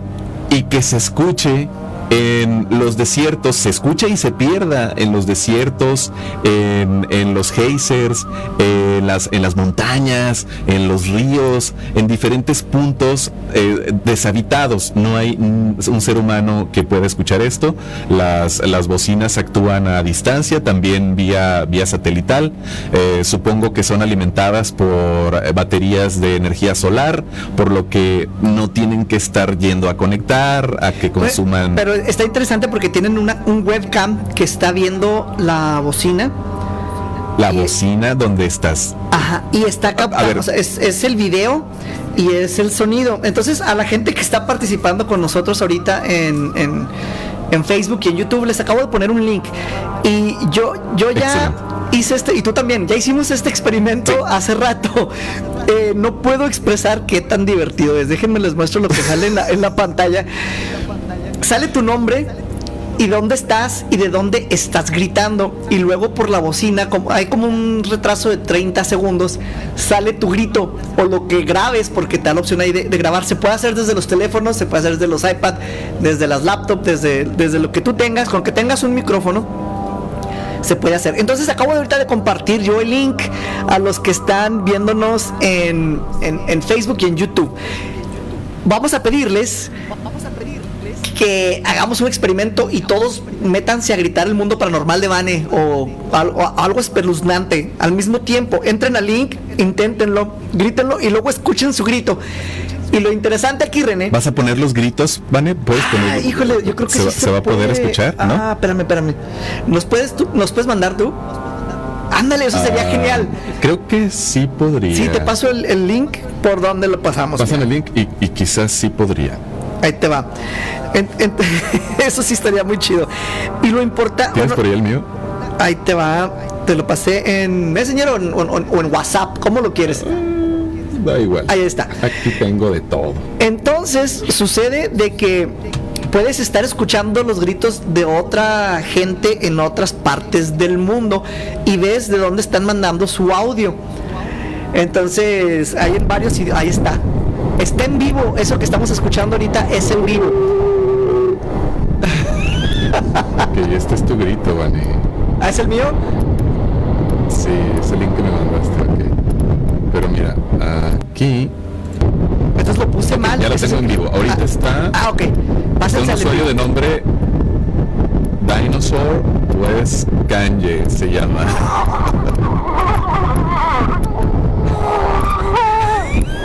Speaker 3: y que se escuche en los desiertos, se escucha y se pierda en los desiertos, en, los geysers, en las, en las montañas, en los ríos, en diferentes puntos eh, deshabitados. No hay un ser humano que pueda escuchar esto. Las, las bocinas actúan a distancia, también vía, vía satelital. Eh, supongo que son alimentadas por baterías de energía solar, por lo que no tienen que estar yendo a conectar, a que consuman
Speaker 1: está interesante porque tienen una, un webcam que está viendo la bocina.
Speaker 3: La bocina donde estás.
Speaker 1: Ajá, y está captando, es, el video y es el sonido. Entonces, a la gente que está participando con nosotros ahorita en, en, Facebook y en YouTube, les acabo de poner un link. Y yo, yo ya hice este, y tú también, ya hicimos este experimento hace rato. *laughs* Eh, no puedo expresar qué tan divertido es. Déjenme les muestro lo que sale en la, en la pantalla sale tu nombre y dónde estás y de dónde estás gritando. Y luego por la bocina, como, hay como un retraso de 30 segundos, sale tu grito o lo que grabes, porque te da la opción ahí de, grabar. Se puede hacer desde los teléfonos, se puede hacer desde los iPad, desde las laptops, desde, desde lo que tú tengas, con que tengas un micrófono se puede hacer. Entonces acabo de ahorita de compartir yo el link a los que están viéndonos en, en, en Facebook y en YouTube. Vamos a pedirles que hagamos un experimento y todos métanse a gritar el mundo paranormal de Vane o, algo espeluznante al mismo tiempo. Entren al link, inténtenlo, grítenlo y luego escuchen su grito. Y lo interesante aquí, René.
Speaker 3: ¿Vas a poner los gritos, Vane? ¿Puedes poner?
Speaker 1: Ah, híjole, yo creo que
Speaker 3: se, se, va a poder escuchar, ¿no?
Speaker 1: Ah, espérame, espérame. ¿Nos puedes, tú, ¿nos puedes mandar tú? Ándale, eso sería
Speaker 3: Ah,
Speaker 1: genial.
Speaker 3: Creo que sí podría.
Speaker 1: Sí, te paso el, el link por donde lo pasamos.
Speaker 3: Pasan el link y, y quizás sí podría.
Speaker 1: Ahí te va. En- en- *laughs* eso sí estaría muy chido. Y lo importante.
Speaker 3: ¿Tienes por ahí el mío?
Speaker 1: Ahí te va. Te lo pasé en Messenger o en, o en- o en WhatsApp. ¿Cómo lo quieres?
Speaker 3: Da igual.
Speaker 1: Ahí está.
Speaker 3: Aquí tengo de todo.
Speaker 1: Entonces sucede de que puedes estar escuchando los gritos de otra gente en otras partes del mundo y ves de dónde están mandando su audio. Entonces, hay en varios ahí está. Está en vivo, eso que estamos escuchando ahorita es en vivo.
Speaker 3: Ok, este es tu grito, Vane.
Speaker 1: ¿Ah, es el mío?
Speaker 3: Sí, es el link que me mandaste, ok. Pero mira, aquí
Speaker 1: Entonces lo puse mal.
Speaker 3: ya lo tengo en vivo. Ahorita
Speaker 1: Ah,
Speaker 3: está
Speaker 1: Ah, ok. Pásense
Speaker 3: un usuario de nombre Dinosaur West Kanye se llama. *laughs*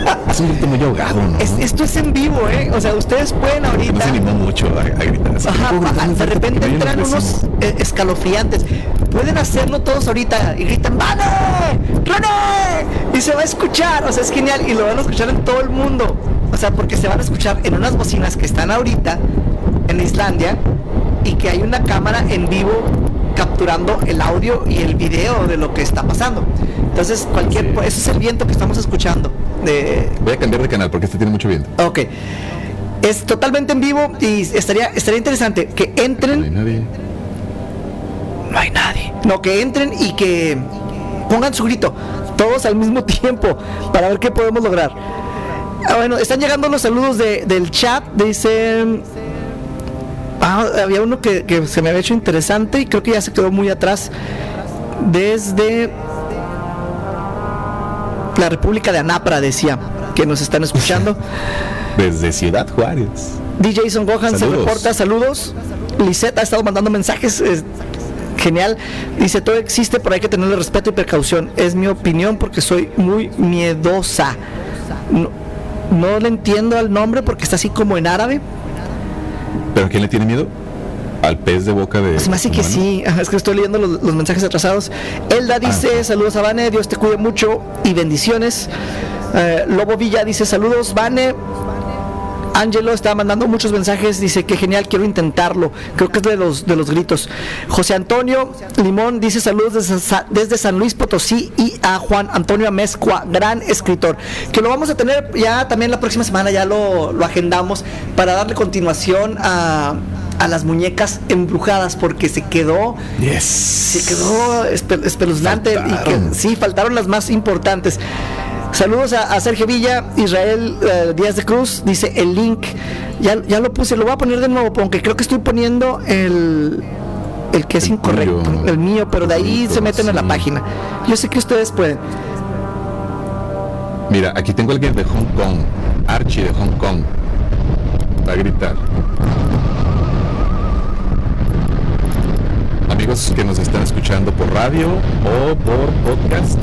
Speaker 3: Ahogado, ¿no?
Speaker 1: Es- esto es en vivo, ¿eh? O sea, ustedes pueden
Speaker 3: Que no
Speaker 1: ahorita.
Speaker 3: se animó mucho a, a gritar. así.
Speaker 1: Ajá, a- de repente entran unos eh, escalofriantes. Pueden hacerlo todos ahorita y gritan ¡Vane! ¡René! Y se va a escuchar, o sea, es genial y lo van a escuchar en todo el mundo. O sea, porque se van a escuchar en unas bocinas que están ahorita en Islandia y que hay una cámara en vivo capturando el audio y el video de lo que está pasando. Entonces, cualquier,
Speaker 3: Sí.
Speaker 1: ese es el viento que estamos escuchando.
Speaker 3: Voy a cambiar de canal porque este tiene mucho viento.
Speaker 1: Ok. Es totalmente en vivo y estaría, estaría interesante que
Speaker 3: No hay
Speaker 1: entren.
Speaker 3: nadie.
Speaker 1: No hay nadie. No, que entren y que pongan su grito. Todos al mismo *laughs* tiempo. Para ver qué podemos lograr. Ah, bueno, están llegando los saludos de- del chat. Dicen. Ah, había uno que, que se me había hecho interesante y creo que ya se quedó muy atrás. Desde la República de Anapra, decía, que nos están escuchando. *laughs*
Speaker 3: Desde Ciudad Juárez.
Speaker 1: DJ Son Gohan se reporta, saludos. Lisette ha estado mandando mensajes. es genial. Dice, todo existe, pero hay que tenerle respeto y precaución. Es mi opinión porque soy muy miedosa. No, no le entiendo al nombre porque está así como en árabe.
Speaker 3: ¿Pero quién le tiene miedo? ¿Al pez de boca de.?
Speaker 1: Se me hace que
Speaker 3: humano?
Speaker 1: sí. Es que estoy leyendo los, los mensajes atrasados. Elda dice, saludos a Vane, Dios te cuide mucho y bendiciones. Eh, Lobo Villa dice, saludos, Vane. Angelo está mandando muchos mensajes, dice que genial, quiero intentarlo. Creo que es de los de los gritos. José Antonio Limón dice saludos desde, desde San Luis Potosí y a Juan Antonio Amezcua, gran escritor. Que lo vamos a tener ya también la próxima semana, ya lo, lo agendamos para darle continuación a, a las muñecas embrujadas, porque se quedó
Speaker 3: Yes.
Speaker 1: se quedó espe- espeluznante y que sí, faltaron las más importantes. Saludos a, a Sergio Villa, Israel eh, Díaz de Cruz, dice el link, ya, ya lo puse, lo voy a poner de nuevo, aunque creo que estoy poniendo el, el que es
Speaker 3: El
Speaker 1: incorrecto, el mío, pero de ahí
Speaker 3: Bonito,
Speaker 1: se meten a la
Speaker 3: sí.
Speaker 1: página. Yo sé que ustedes pueden.
Speaker 3: Mira, aquí tengo a alguien de Hong Kong. Archie de Hong Kong. Va a gritar. Amigos que nos están escuchando por radio o por podcast.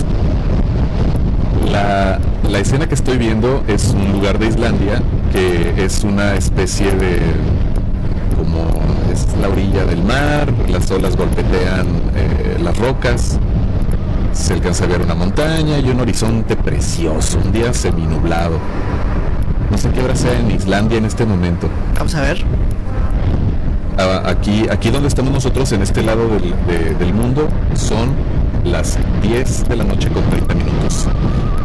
Speaker 3: La, la escena que estoy viendo es un lugar de Islandia que es una especie de como es la orilla del mar, las olas golpetean eh, las rocas, se alcanza a ver una montaña y un horizonte precioso, un día seminublado. No sé qué hora sea en Islandia en este momento.
Speaker 1: Vamos a ver.
Speaker 3: Aquí, aquí donde estamos nosotros, en este lado del, de- del mundo, son las 10 de la noche con 30 minutos.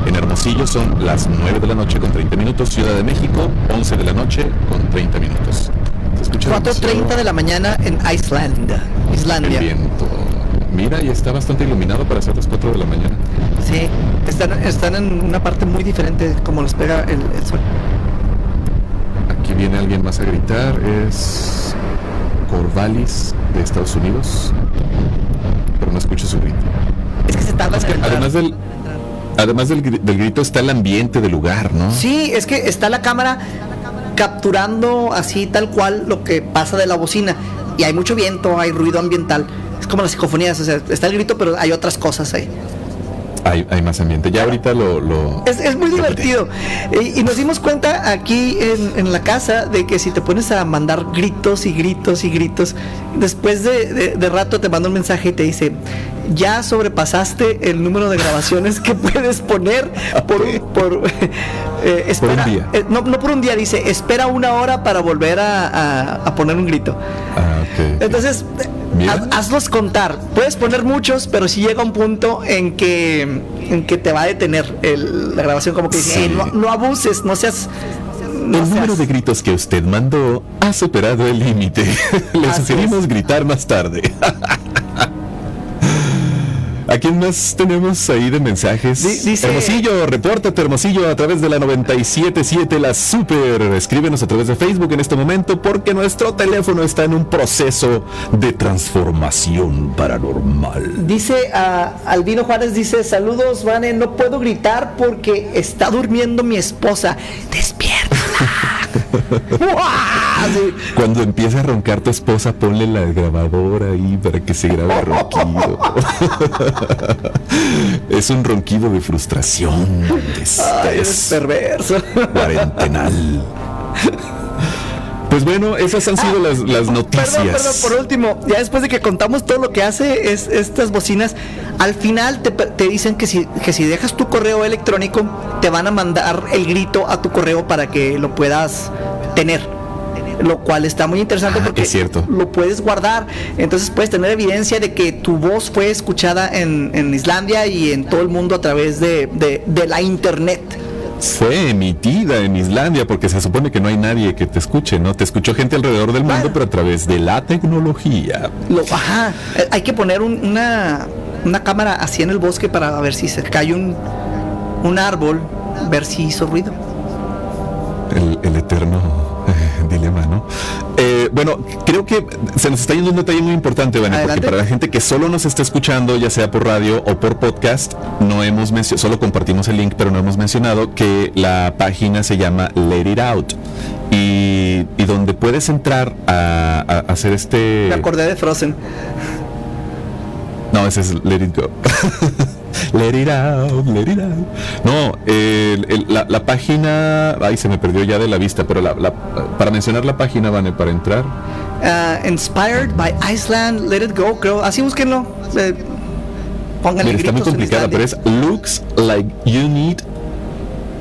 Speaker 3: En Hermosillo son las 9 de la noche con 30 minutos. Ciudad de México, 11 de la noche con 30 minutos. ¿Se escucha?
Speaker 1: 4.30 de la mañana en Islandia. Islandia.
Speaker 3: El viento. Mira, y está bastante iluminado para ser las 4 de la mañana.
Speaker 1: Sí, están, están en una parte muy diferente como los pega el, el sol.
Speaker 3: Aquí viene alguien más a gritar. Es Corvallis de Estados Unidos. Pero no escucho su grito.
Speaker 1: Es que se tarda
Speaker 3: Es que
Speaker 1: en
Speaker 3: además del, además del, del grito está el ambiente del lugar, ¿no?
Speaker 1: Sí, es que está la cámara capturando así tal cual lo que pasa de la bocina. Y hay mucho viento, hay ruido ambiental. Es como las psicofonías, o sea, está el grito, pero hay otras cosas ahí.
Speaker 3: Hay, hay más ambiente. Ya ahorita lo... lo
Speaker 1: Es, es muy divertido. Y, y nos dimos cuenta aquí en, en la casa de que si te pones a mandar gritos y gritos y gritos, después de, de- de rato te manda un mensaje y te dice, ya sobrepasaste el número de grabaciones que *laughs* puedes poner por un... Por, *laughs* eh, espera-
Speaker 3: día.
Speaker 1: eh, no, no por un día, dice, espera una hora para volver a, a- a poner un grito.
Speaker 3: Ah.
Speaker 1: Entonces. Haz- hazlos contar. Puedes poner muchos, pero si llega un punto en que, en que te va a detener el- la grabación, como que dice,
Speaker 3: Sí.
Speaker 1: "Ey, no, no abuses, no seas.
Speaker 3: el número
Speaker 1: seas".
Speaker 3: de gritos que usted mandó ha superado el límite. *laughs* Le sugerimos gritar más tarde. *laughs* ¿A quién más tenemos ahí de mensajes?
Speaker 1: Dice-
Speaker 3: Hermosillo, repórtate Hermosillo a través de la 977 La Super. Escríbenos a través de Facebook en este momento porque nuestro teléfono está en un proceso de transformación paranormal.
Speaker 1: Dice a Albino Juárez, dice, saludos, Vane, no puedo gritar porque está durmiendo mi esposa. Despiértala. *laughs*
Speaker 3: Cuando empiece a roncar tu esposa, ponle la grabadora ahí para que se grabe el ronquido. *laughs* es un ronquido de frustración,
Speaker 1: Ay,
Speaker 3: estrés
Speaker 1: perverso.
Speaker 3: cuarentenal. Pues bueno, esas han sido las, las noticias.
Speaker 1: Perdón, perdón, por último, ya después de que contamos todo lo que hace es, estas bocinas, al final te, te dicen que si, que si dejas tu correo electrónico, te van a mandar el grito a tu correo para que lo puedas tener. Lo cual está muy interesante
Speaker 3: Ah,
Speaker 1: porque
Speaker 3: es cierto.
Speaker 1: lo puedes guardar. Entonces puedes tener evidencia de que tu voz fue escuchada en, en Islandia y en todo el mundo a través de, de- de la internet.
Speaker 3: Fue emitida en Islandia porque se supone que no hay nadie que te escuche, ¿no? Te escuchó gente alrededor del mundo, pero a través de la tecnología.
Speaker 1: Lo, ajá, hay que poner un- una, una cámara así en el bosque para ver si se cae un, un árbol, ver si hizo ruido.
Speaker 3: El, el eterno *laughs* dilema, ¿no? Eh, bueno, creo que se nos está yendo un detalle muy importante, Vane, porque para la gente que solo nos está escuchando, ya sea por radio o por podcast, no hemos mencionado, solo compartimos el link, pero no hemos mencionado que la página se llama Let It Out. Y, y donde puedes entrar a, a hacer este...
Speaker 1: Me acordé de Frozen.
Speaker 3: No, ese es Let It Go. *laughs* let It Out, Let It Out. No, el- el- la, la página, ay, se me perdió ya de la vista, pero la- la- para mencionar la página, Vane, para entrar,
Speaker 1: Ah, inspired by Iceland, Let It Go, creo. Así búsquenlo. Eh, pónganle
Speaker 3: mira, está muy complicada, pero es looks like you need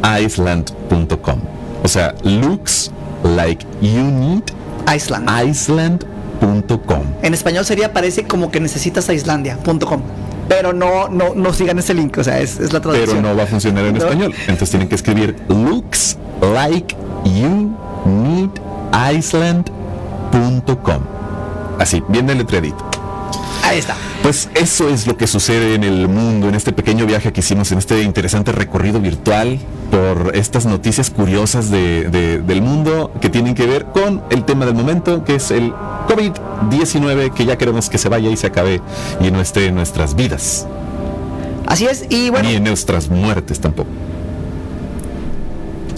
Speaker 3: island.com. O sea, looks like you need
Speaker 1: Iceland.
Speaker 3: island.com.
Speaker 1: En español sería parece como que necesitas a Islandia.com. Pero no, no, no sigan ese link, o sea, es, es la
Speaker 3: Pero
Speaker 1: traducción.
Speaker 3: no va a funcionar en
Speaker 1: No.
Speaker 3: español. Entonces tienen que escribir looks like you need island.com. Así, bien deletreadito.
Speaker 1: Ahí está.
Speaker 3: Pues eso es lo que sucede en el mundo, en este pequeño viaje que hicimos, en este interesante recorrido virtual por estas noticias curiosas de- de- del mundo que tienen que ver con el tema del momento, que es el COVID-19, que ya queremos que se vaya y se acabe y no esté en nuestras vidas,
Speaker 1: Así es. Y bueno,
Speaker 3: ni en nuestras muertes tampoco.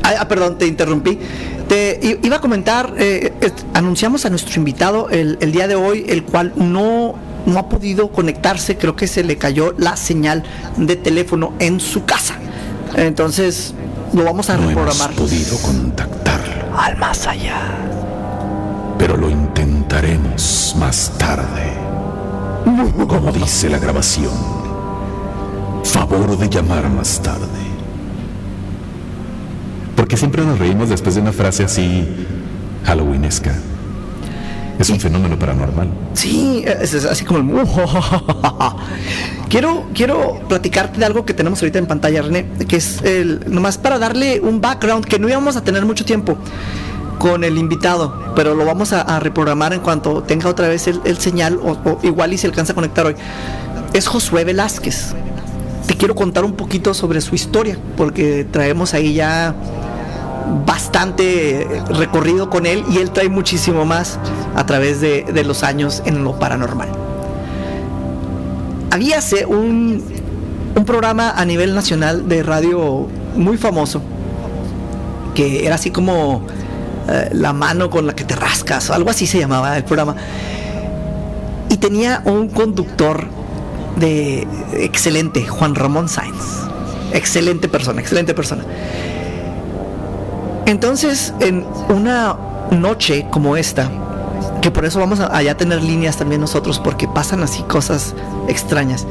Speaker 1: Ah, ah, perdón, te interrumpí. Te iba a comentar, eh, eh, anunciamos a nuestro invitado el, el día de hoy, el cual no, no ha podido conectarse, creo que se le cayó la señal de teléfono en su casa. Entonces, lo vamos a
Speaker 3: No hemos
Speaker 1: reprogramar
Speaker 3: podido contactarlo,
Speaker 1: al más allá.
Speaker 3: pero lo intentaremos más tarde. Como dice la grabación, favor de llamar más tarde. Porque siempre nos reímos después de una frase así halloweenesca. Es un fenómeno paranormal.
Speaker 1: Sí, es, así como el... *laughs* quiero, quiero platicarte de algo que tenemos ahorita en pantalla, René, que es el, nomás para darle un background que no íbamos a tener mucho tiempo. con el invitado, pero lo vamos a, reprogramar en cuanto tenga otra vez el, señal o, igual y se alcanza a conectar hoy. Es Josué Velázquez. Te quiero contar un poquito sobre su historia, porque traemos ahí ya bastante recorrido con él y él trae muchísimo más a través de, de los años en lo paranormal. Habíase un, un programa a nivel nacional de radio muy famoso que era así como eh, la mano con la que te rascas, o algo así se llamaba el programa. Y tenía un conductor de excelente, Juan Ramón Sainz. Excelente persona, excelente persona. Entonces, en una noche como esta, que por eso vamos a allá tener líneas también nosotros, porque pasan así cosas extrañas,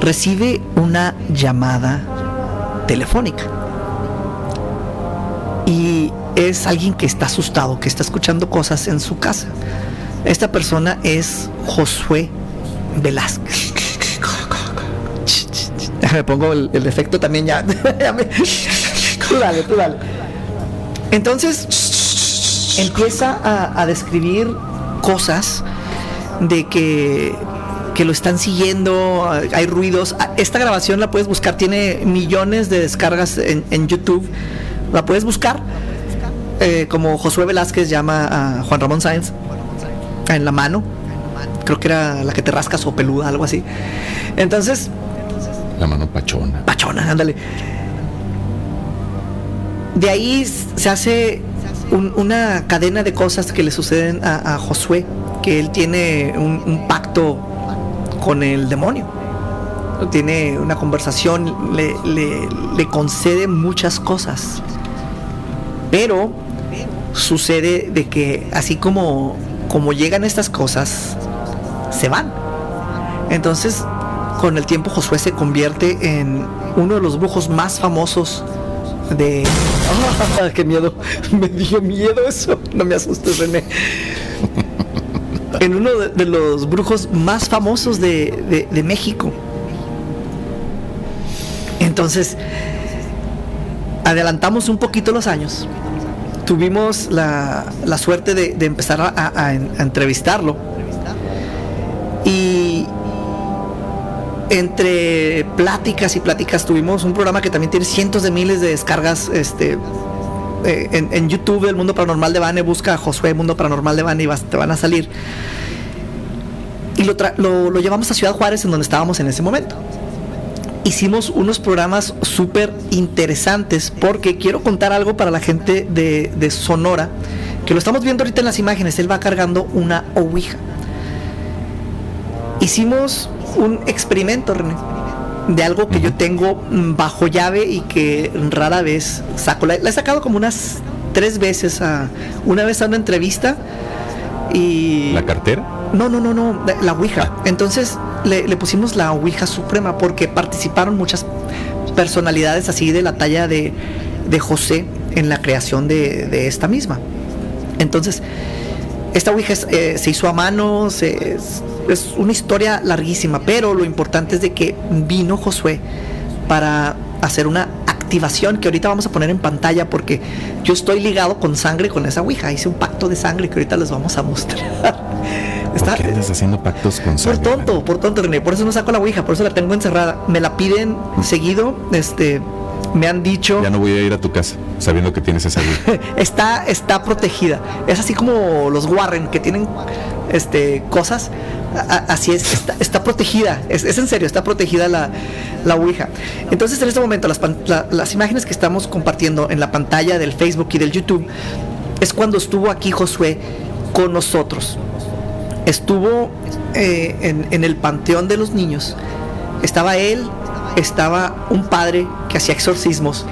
Speaker 1: recibe una llamada telefónica. Y es alguien que está asustado, que está escuchando cosas en su casa. Esta persona es Josué Velázquez. *laughs* Me pongo el, efecto también ya. *laughs* tú *laughs* dale, tú dale. Entonces empieza a, describir cosas de que, que lo están siguiendo, hay ruidos. Esta grabación la puedes buscar, tiene millones de descargas en, en YouTube. La puedes buscar eh, como Josué Velázquez llama a Juan Ramón Sáenz en la mano. Creo que era la que te rascas o peluda, algo así. Entonces.
Speaker 3: La mano pachona.
Speaker 1: Pachona, ándale. De ahí se hace una cadena de cosas que le suceden a, Josué, que él tiene un, pacto con el demonio. Tiene una conversación, le, le concede muchas cosas. Pero sucede de que así como, como llegan estas cosas, se van. Entonces, con el tiempo Josué se convierte en uno de los brujos más famosos de... ¡Ah, ¡Qué miedo! Me dio miedo eso. No me asustes, René. En uno de, los brujos más famosos de, de México. Entonces, adelantamos un poquito los años tuvimos la, suerte de, empezar a, entrevistarlo. Y entre pláticas y pláticas tuvimos un programa que también tiene cientos de miles de descargas este, eh, en, YouTube, El Mundo Paranormal de Bane, busca a Josué Mundo Paranormal de Bane y te van a salir. Y lo, lo llevamos a Ciudad Juárez, en donde estábamos en ese momento hicimos unos programas súper interesantes porque quiero contar algo para la gente de, Sonora, que lo estamos viendo ahorita en las imágenes, él va cargando una Ouija. Hicimos un experimento, René, de algo que yo tengo bajo llave y que rara vez saco. La, he sacado como unas tres veces, a, una vez a una entrevista y...
Speaker 3: ¿La cartera?
Speaker 1: No, no, no, no, la Ouija. Entonces le, pusimos la Ouija Suprema porque participaron muchas personalidades así de la talla de, José en la creación de, esta misma. Entonces, esta Ouija eh, se hizo a mano, es, una historia larguísima, pero lo importante es de que vino Josué para hacer una activación que ahorita vamos a poner en pantalla porque yo estoy ligado con sangre con esa Ouija, hice un pacto de sangre que ahorita les vamos a mostrar. *laughs*
Speaker 3: Está, ¿Por qué estás haciendo pactos con
Speaker 1: Por tonto, por tonto, René. Por eso no saco la ouija, por eso la tengo encerrada. Me la piden seguido, este, me han dicho.
Speaker 3: Ya no voy a ir a tu casa, sabiendo que tienes esa ouija. *laughs*
Speaker 1: está, está protegida. Es así como los Warren, que tienen este, cosas. Así es, está, protegida. Es, en serio, está protegida la, la ouija. Entonces, en este momento, las, las imágenes que estamos compartiendo en la pantalla del Facebook y del YouTube es cuando estuvo aquí Josué con nosotros estuvo eh, en, el panteón de los niños. Estaba él, estaba un padre que hacía exorcismos,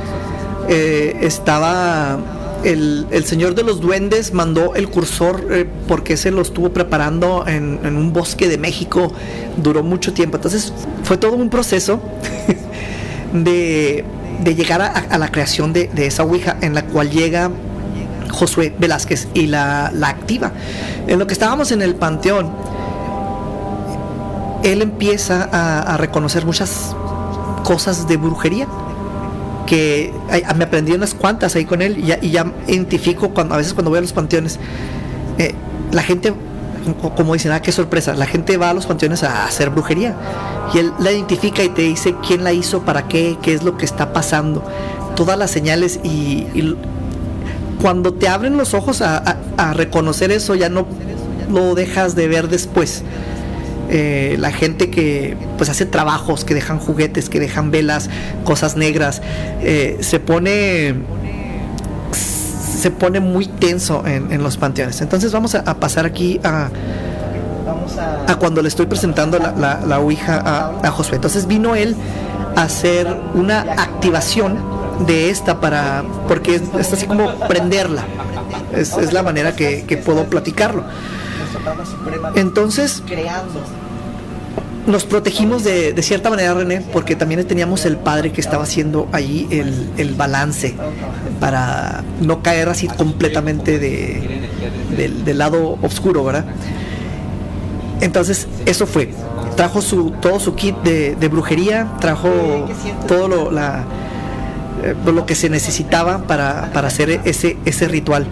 Speaker 1: eh, estaba el, señor de los duendes, mandó el cursor eh, porque se lo estuvo preparando en, un bosque de México, duró mucho tiempo. Entonces fue todo un proceso *laughs* de, llegar a, la creación de, esa Ouija en la cual llega Josué Velázquez y la, activa. En lo que estábamos en el panteón, él empieza a, reconocer muchas cosas de brujería que me aprendí unas cuantas ahí con él y ya, identifico cuando a veces cuando voy a los panteones eh, la gente como dicen, ah, qué sorpresa, la gente va a los panteones a hacer brujería y él la identifica y te dice quién la hizo, para qué, qué es lo que está pasando, todas las señales y, cuando te abren los ojos a, reconocer eso ya no lo dejas de ver después. Eh, la gente que pues hace trabajos, que dejan juguetes, que dejan velas, cosas negras, eh, se pone se pone muy tenso en, los panteones. Entonces vamos a, pasar aquí a, a, cuando le estoy presentando la, la, la Ouija a, a, Josué. Entonces vino él a hacer una activación de esta para, porque es, así como prenderla. Es, es la manera que, que puedo platicarlo. Entonces, nos protegimos de, cierta manera, René, porque también teníamos el padre que estaba haciendo ahí el, balance para no caer así completamente de, del, lado oscuro, ¿verdad? Entonces, eso fue. Trajo su, todo su kit de, brujería, trajo todo lo, la, eh, lo que se necesitaba para, para, hacer ese, ese ritual.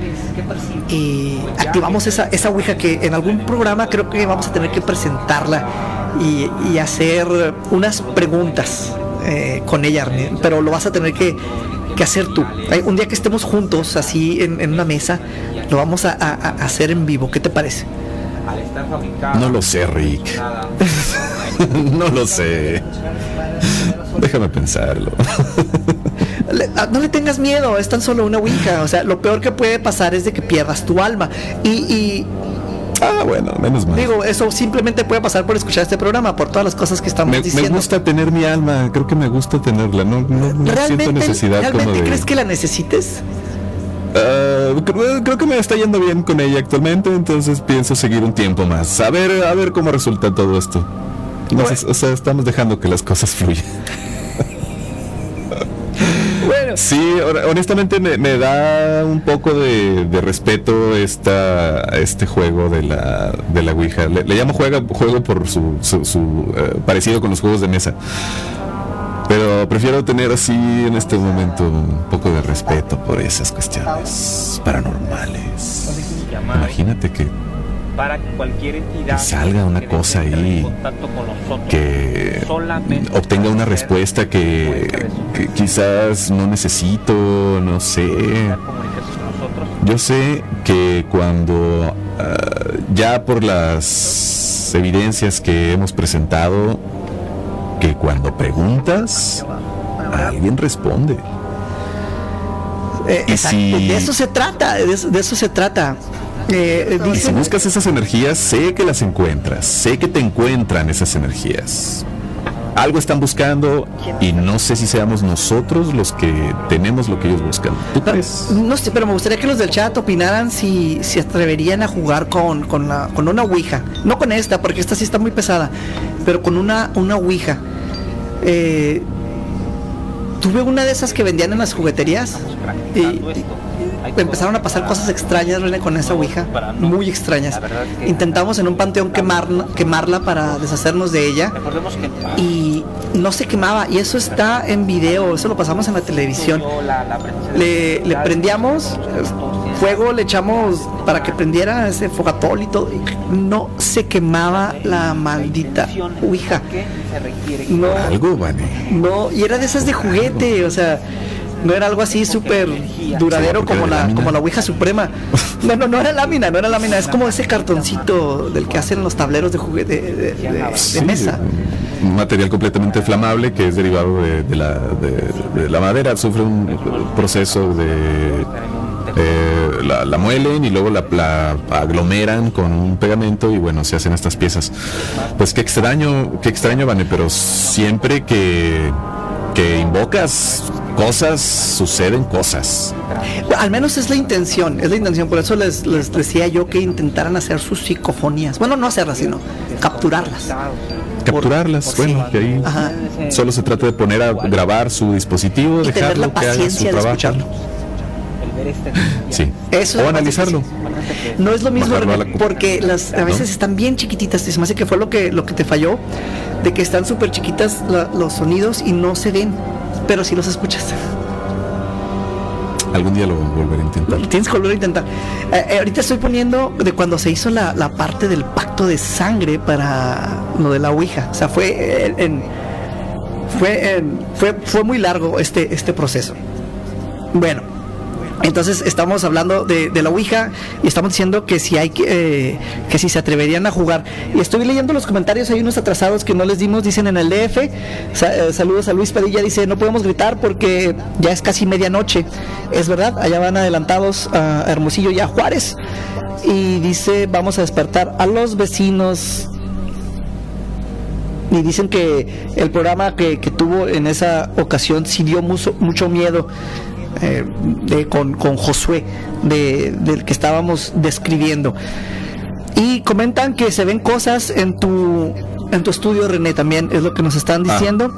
Speaker 1: Y activamos esa, esa Ouija que en algún programa creo que vamos a tener que presentarla y, hacer unas preguntas eh, con ella, pero lo vas a tener que, hacer tú. Un día que estemos juntos, así en, una mesa, lo vamos a, hacer en vivo. ¿Qué te parece?
Speaker 3: No lo sé, Rick. *laughs* no lo sé. Déjame pensarlo. *laughs*
Speaker 1: Ah, no le tengas miedo, es tan solo una Ouija. O sea, lo peor que puede pasar es de que pierdas tu alma. y,
Speaker 3: Ah, bueno, menos mal.
Speaker 1: Digo, eso simplemente puede pasar por escuchar este programa, por todas las cosas que estamos diciendo.
Speaker 3: Me gusta tener mi alma, creo que me gusta tenerla, no, no, siento necesidad
Speaker 1: ¿realmente crees que la necesites?
Speaker 3: Ah, creo, que me está yendo bien con ella actualmente, entonces pienso seguir un tiempo más. A ver, a ver cómo resulta todo esto. o sea, estamos dejando que las cosas fluyan. *laughs* Sí, honestamente me, da un poco de, respeto esta, este juego de la, de la Ouija. Le, llamo juega, juego por su, su, eh, parecido con los juegos de mesa. Pero prefiero tener así en este momento un poco de respeto por esas cuestiones paranormales. Imagínate que para que cualquier entidad salga una cosa ahí que obtenga una respuesta que, quizás no necesito, no sé. Yo sé que cuando ah, ya por las evidencias que hemos presentado, que cuando preguntas, alguien responde.
Speaker 1: Eh, de eso se trata, de eso se trata.
Speaker 3: Eh, si buscas esas energías, sé que las encuentras, sé que te encuentran esas energías. Algo están buscando y no sé si seamos nosotros los que tenemos lo que ellos buscan. ¿Tú crees?
Speaker 1: No, sé, pero me gustaría que los del chat opinaran si se atreverían a jugar con, con, la, con una Ouija. No con esta, porque esta sí está muy pesada, pero con una, una Ouija. Eh, tuve una de esas que vendían en las jugueterías y, empezaron a pasar cosas extrañas con esa Ouija, muy extrañas. Intentamos en un panteón quemarla para deshacernos de ella. Y no se quemaba. Y eso está en video, eso lo pasamos en la televisión. Le, le prendíamos fuego, le echamos para que prendiera ese fogatol y todo, y no se quemaba la maldita Ouija.
Speaker 3: No, algo,
Speaker 1: No, y era de esas de juguete, o sea, no era algo así súper duradero como la, como la Ouija Suprema. No, no, no era lámina, no era lámina, es como ese cartoncito del que hacen los tableros de juguete de, mesa.
Speaker 3: Un material completamente flamable que es derivado de, la, de, la madera, sufre un proceso de eh, la, muelen y luego la, aglomeran con un pegamento y bueno, se hacen estas piezas. Pues qué extraño, qué extraño, Vane, pero siempre que, que invocas cosas, suceden cosas.
Speaker 1: Al menos es la intención, es la intención. Por eso les, decía yo que intentaran hacer sus psicofonías. Bueno, no hacerlas, sino capturarlas.
Speaker 3: Capturarlas, bueno, que ahí solo se trata de poner a grabar su dispositivo, y dejarlo que haga su trabajo. escucharlo. *laughs* Sí. Eso o analizarlo.
Speaker 1: No es lo mismo porque las a veces están bien chiquititas. Se me hace que fue lo que lo que te falló, de que están súper chiquitas los sonidos y no se ven pero si los escuchas.
Speaker 3: algún día lo volveré a intentar.
Speaker 1: Tienes que volver a intentar. Eh, eh, ahorita estoy poniendo de cuando se hizo la, la, parte del pacto de sangre para lo de la Ouija. O sea, fue en, fue, en, fue, fue muy largo este, este proceso. Bueno. Entonces estamos hablando de, la Ouija y estamos diciendo que si hay que, eh, que si se atreverían a jugar. Y estoy leyendo los comentarios, hay unos atrasados que no les dimos, dicen en el DF. Eh, saludos a Luis Padilla, dice, no podemos gritar porque ya es casi medianoche. Es verdad, allá van adelantados a Hermosillo y a Juárez. Y dice, vamos a despertar a los vecinos y dicen que el programa que, tuvo en esa ocasión sí dio mucho, mucho miedo eh, de, con, con, Josué, de, del que estábamos describiendo. Y comentan que se ven cosas en tu, en tu estudio, René, también es lo que nos están ah. diciendo.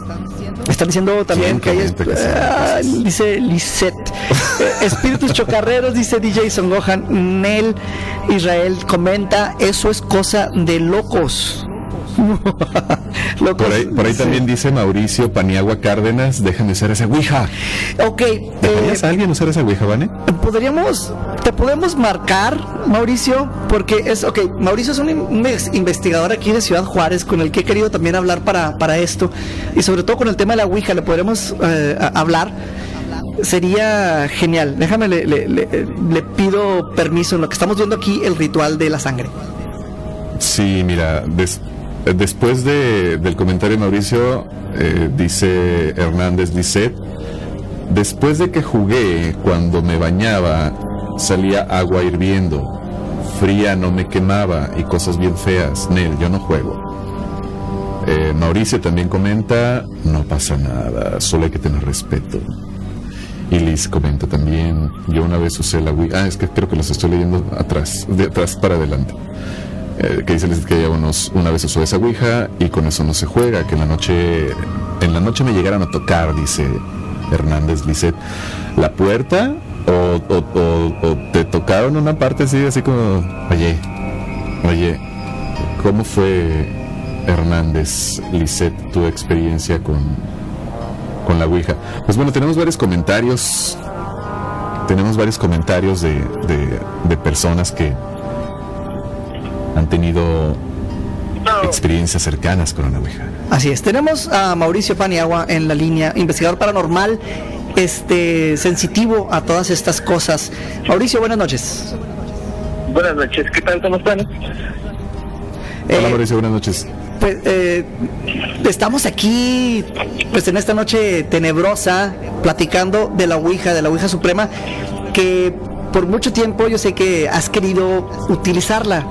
Speaker 1: Están diciendo también que hay, ah, dice Lisette. *laughs* Eh, espíritus chocarreros, dice DJ Son Gohan. Nel Israel comenta, eso es cosa de locos. *laughs*
Speaker 3: por ahí, por ahí también dice Mauricio Paniagua Cárdenas, déjame usar esa Ouija.
Speaker 1: Ok.
Speaker 3: ¿Dejarías eh, a alguien usar esa Ouija, Vane?
Speaker 1: Podríamos, te podemos marcar, Mauricio, porque es, ok, Mauricio es un, investigador aquí de Ciudad Juárez con el que he querido también hablar para, para esto, y sobre todo con el tema de la Ouija, le podremos eh, hablar sería genial. Déjame, le, le, pido permiso en lo que estamos viendo aquí, el ritual de la sangre.
Speaker 3: Sí, mira, eh, después de, del comentario de Mauricio, eh, dice Hernández Lisset, después de que jugué, cuando me bañaba, salía agua hirviendo, fría no me quemaba y cosas bien feas. Nel, yo no juego. Eh, Mauricio también comenta, no pasa nada, solo hay que tener respeto. Y Liz comenta también, yo una vez usé la Wii, ah, es que creo que los estoy leyendo atrás, de atrás para adelante. Eh, que dicen que ya unos, una vez usó esa ouija y con eso no se juega, que en la noche, en la noche me llegaron a tocar, dice Hernández Lisset, la puerta o, te tocaron una parte así, así como, oye, oye, ¿cómo fue Hernández Lisset tu experiencia con, con la Ouija? Pues bueno, tenemos varios comentarios, tenemos varios comentarios de, de personas que han tenido experiencias cercanas con una Ouija.
Speaker 1: Así es, tenemos a Mauricio Paniagua en la línea, investigador paranormal, este sensitivo a todas estas cosas. Mauricio, buenas noches.
Speaker 4: Buenas noches, ¿qué tal? ¿Cómo están? Hola
Speaker 3: eh, Mauricio, buenas noches.
Speaker 1: Pues eh, estamos aquí, pues en esta noche tenebrosa, platicando de la Ouija, de la Ouija Suprema, que por mucho tiempo yo sé que has querido utilizarla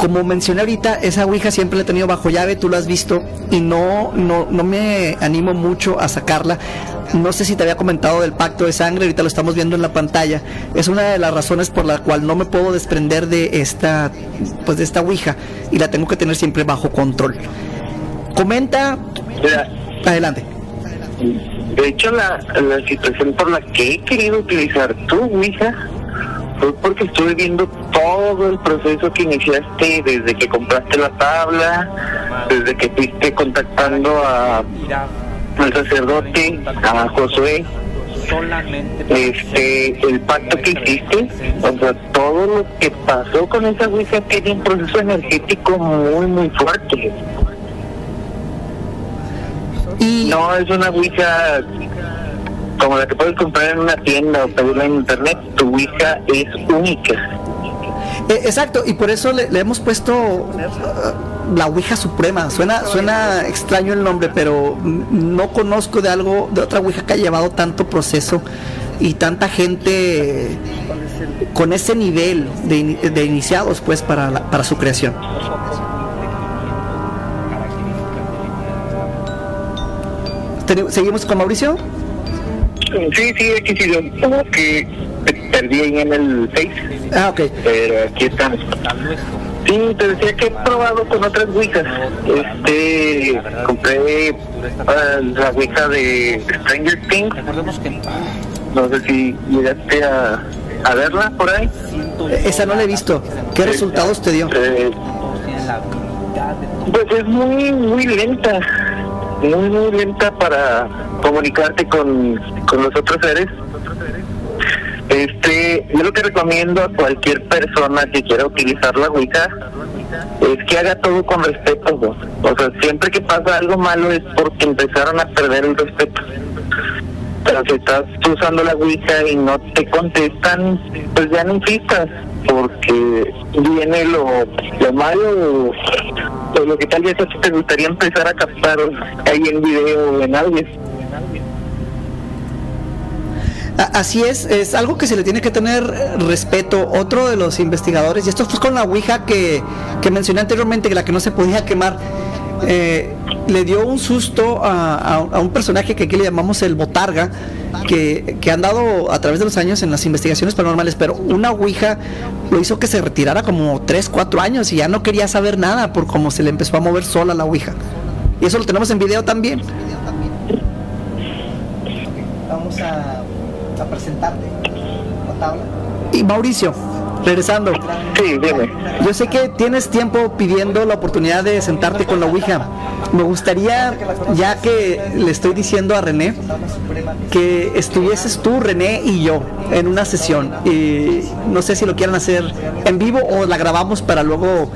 Speaker 1: como mencioné ahorita, esa Ouija siempre la he tenido bajo llave, tú la has visto, y no, no, no me animo mucho a sacarla. No sé si te había comentado del pacto de sangre, ahorita lo estamos viendo en la pantalla. Es una de las razones por la cual no me puedo desprender de esta, pues de esta Ouija, y la tengo que tener siempre bajo control. Comenta. Adelante.
Speaker 4: De hecho, la, la situación por la que he querido utilizar tu Ouija fue porque estuve viendo todo el proceso que iniciaste desde que compraste la tabla, desde que fuiste contactando a al sacerdote, a Josué, este, el pacto que hiciste, o sea, todo lo que pasó con esa Ouija tiene un proceso energético muy, muy fuerte. Y no es una Ouija como la que puedes comprar en una tienda o pedirla en internet, tu Ouija es única.
Speaker 1: Eh, exacto, y por eso le, hemos puesto uh, la Ouija Suprema. Suena, suena extraño el nombre, pero no conozco de algo, de otra Ouija que haya llevado tanto proceso y tanta gente con ese nivel de, iniciados pues para, para su creación. ¿Seguimos con Mauricio?
Speaker 4: Sí, sí, aquí sí, como que perdí ahí en el Face.
Speaker 1: Ah, ok.
Speaker 4: Pero aquí estamos. Sí, te decía que he probado con otras Ouijas. Este, compré uh, la Ouija de Stranger Things. No sé si llegaste a, a verla por ahí.
Speaker 1: Esa no la he visto. ¿Qué resultados te dio? Eh,
Speaker 4: pues es muy, muy lenta. Muy, muy lenta para comunicarte con, con los otros seres. Este, yo lo que recomiendo a cualquier persona que quiera utilizar la Ouija es que haga todo con respeto. O sea, siempre que pasa algo malo es porque empezaron a perder el respeto. Pero si estás usando la Ouija y no te contestan, pues ya no insistas, porque viene lo, lo malo o lo que tal vez a te gustaría empezar a captar ahí en video o en audio.
Speaker 1: Así es, es algo que se le tiene que tener respeto. Otro de los investigadores, y esto fue con la Ouija que, que mencioné anteriormente, que la que no se podía quemar, eh, le dio un susto a, a- a un personaje que aquí le llamamos el Botarga, que, que ha andado a través de los años en las investigaciones paranormales, pero una Ouija lo hizo que se retirara como 3, 4 años y ya no quería saber nada por cómo se le empezó a mover sola la Ouija. Y eso lo tenemos en video también. Vamos a, a presentarte la tabla. Y Mauricio, regresando.
Speaker 4: Sí, dime.
Speaker 1: Yo sé que tienes tiempo pidiendo la oportunidad de sentarte con la Ouija. Me gustaría, ya que le estoy diciendo a René, que estuvieses tú, René y yo en una sesión. Y no sé si lo quieran hacer en vivo o la grabamos para luego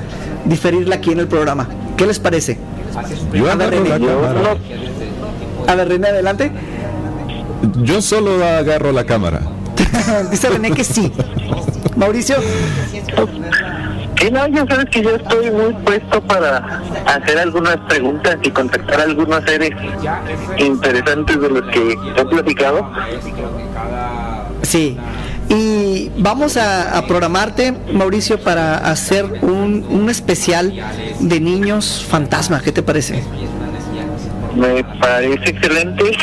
Speaker 1: diferirla aquí en el programa. ¿Qué les parece?
Speaker 3: Yo
Speaker 1: A ver,
Speaker 3: agarro la
Speaker 1: René. A ver, René, adelante.
Speaker 3: Yo solo agarro la cámara. *laughs*
Speaker 1: Dice René que sí. *laughs* Mauricio,
Speaker 4: Sí, no, ya sabes que yo estoy muy puesto para hacer algunas preguntas y contactar a algunos seres interesantes de los que he platicado.
Speaker 1: Sí. Y vamos a, a programarte, Mauricio, para hacer un, un especial de niños fantasma. ¿Qué te parece?
Speaker 4: Me parece excelente.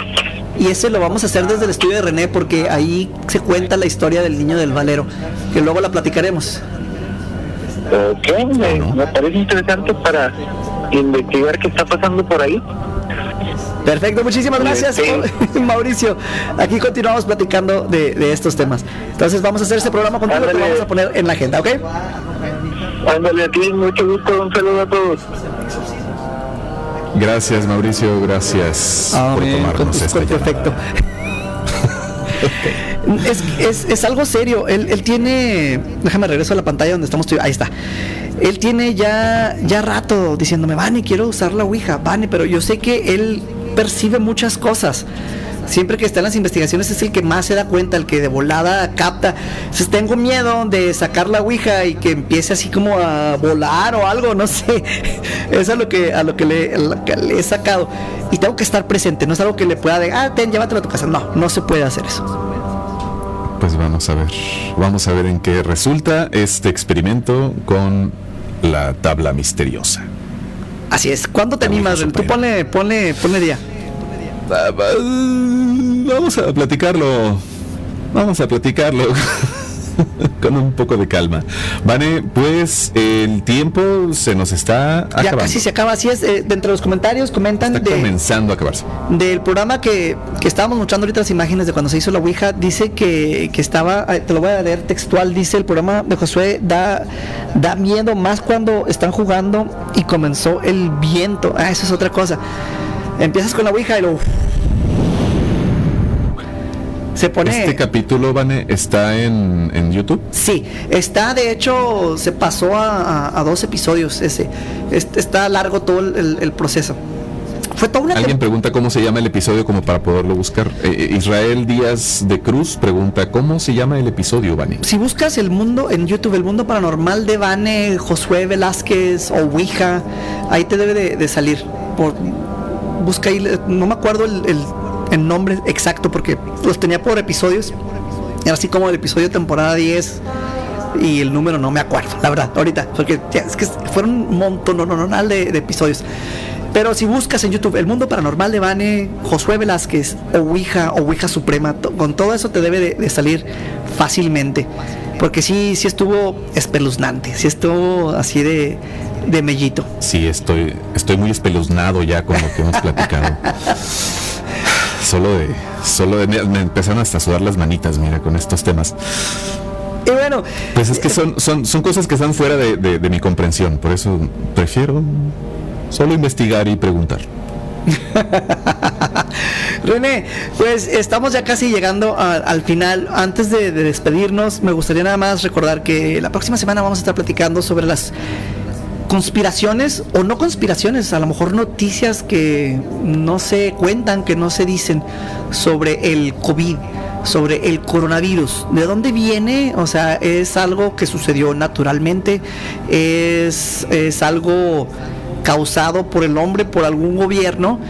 Speaker 1: Y ese lo vamos a hacer desde el estudio de René porque ahí se cuenta la historia del niño del valero, que luego la platicaremos.
Speaker 4: Ok, me, me parece interesante para investigar qué está pasando por ahí.
Speaker 1: Perfecto, muchísimas gracias,
Speaker 4: Sí. *laughs*
Speaker 1: Mauricio. Aquí continuamos platicando de, de estos temas. Entonces vamos a hacer este programa contigo, lo vamos a poner en la agenda, ¿ok?
Speaker 4: Ándale, aquí, mucho gusto, un saludo a todos.
Speaker 3: Gracias, Mauricio. Gracias por
Speaker 1: Amén, con
Speaker 3: tomarnos
Speaker 1: tu
Speaker 3: esta
Speaker 1: perfecto. *laughs* es, es, es algo serio. Él, él tiene. Déjame regreso a la pantalla donde estamos. Ahí está. Él tiene ya, ya rato diciéndome, Vane, quiero usar la Ouija, Vane, pero yo sé que él percibe muchas cosas. Siempre que está en las investigaciones es el que más se da cuenta, el que de volada capta. Entonces tengo miedo de sacar la Ouija y que empiece así como a volar o algo, no sé. Eso *laughs* es a lo que, a lo que, le, a lo que le he sacado. Y tengo que estar presente, no es algo que le pueda de, ah, ten, llévatelo a tu casa. No, no se puede hacer eso.
Speaker 3: Pues vamos a ver. Vamos a ver en qué resulta este experimento con la tabla misteriosa.
Speaker 1: Así es. ¿Cuándo te
Speaker 3: La
Speaker 1: animas? Tú ponle, ponle, ponle día.
Speaker 3: Va- Vamos a platicarlo. Vamos a platicarlo. *laughs* Con un poco de calma. Vane, pues el tiempo se nos está
Speaker 1: Ya
Speaker 3: acabando.
Speaker 1: casi se acaba. Así es. Eh, de los comentarios comentan
Speaker 3: Está
Speaker 1: de,
Speaker 3: comenzando a acabarse.
Speaker 1: del programa que, que estábamos mostrando ahorita las imágenes de cuando se hizo la Ouija, dice que, que estaba, eh, te lo voy a leer textual, dice el programa de Josué, da, da miedo más cuando están jugando y comenzó el viento. Ah, eso es otra cosa. Empiezas con la Ouija y lo... Se pone...
Speaker 3: Este capítulo, Vane, está en, en YouTube.
Speaker 1: Sí, está, de hecho, se pasó a, a- a dos episodios ese. Este, está largo todo el, proceso. Fue toda una
Speaker 3: Alguien pregunta cómo se llama el episodio como para poderlo buscar. Eh, eh, Israel Díaz de Cruz pregunta cómo se llama el episodio, Vane.
Speaker 1: Si buscas el mundo en YouTube, el mundo paranormal de Vane, Josué Velázquez o Ouija, ahí te debe de, de salir. Por, busca ahí, no me acuerdo el, el- nombre exacto porque los tenía por episodios. Era así como el episodio temporada 10 y el número no me acuerdo, la verdad, ahorita, porque es que fueron un montón no, de, episodios. Pero si buscas en YouTube El Mundo Paranormal de Vane, Josué Velázquez, o Ouija, o Ouija Suprema, con todo eso te debe de, de salir fácilmente. Porque sí, sí estuvo espeluznante, sí estuvo así de, de mellito.
Speaker 3: Sí, estoy, estoy muy espeluznado ya con lo que hemos platicado. Solo de, solo de, me, empezaron hasta a sudar las manitas, mira, con estos temas.
Speaker 1: Y bueno,
Speaker 3: Pues es que son, son, son cosas que están fuera de, de- de mi comprensión, por eso prefiero solo investigar y preguntar. *laughs*
Speaker 1: René, pues estamos ya casi llegando al final. Antes de, de despedirnos, me gustaría nada más recordar que la próxima semana vamos a estar platicando sobre las conspiraciones o no conspiraciones, a lo mejor noticias que no se cuentan, que no se dicen sobre el COVID, sobre el coronavirus. ¿De dónde viene? O sea, es algo que sucedió naturalmente, es, es algo causado por el hombre, por algún gobierno.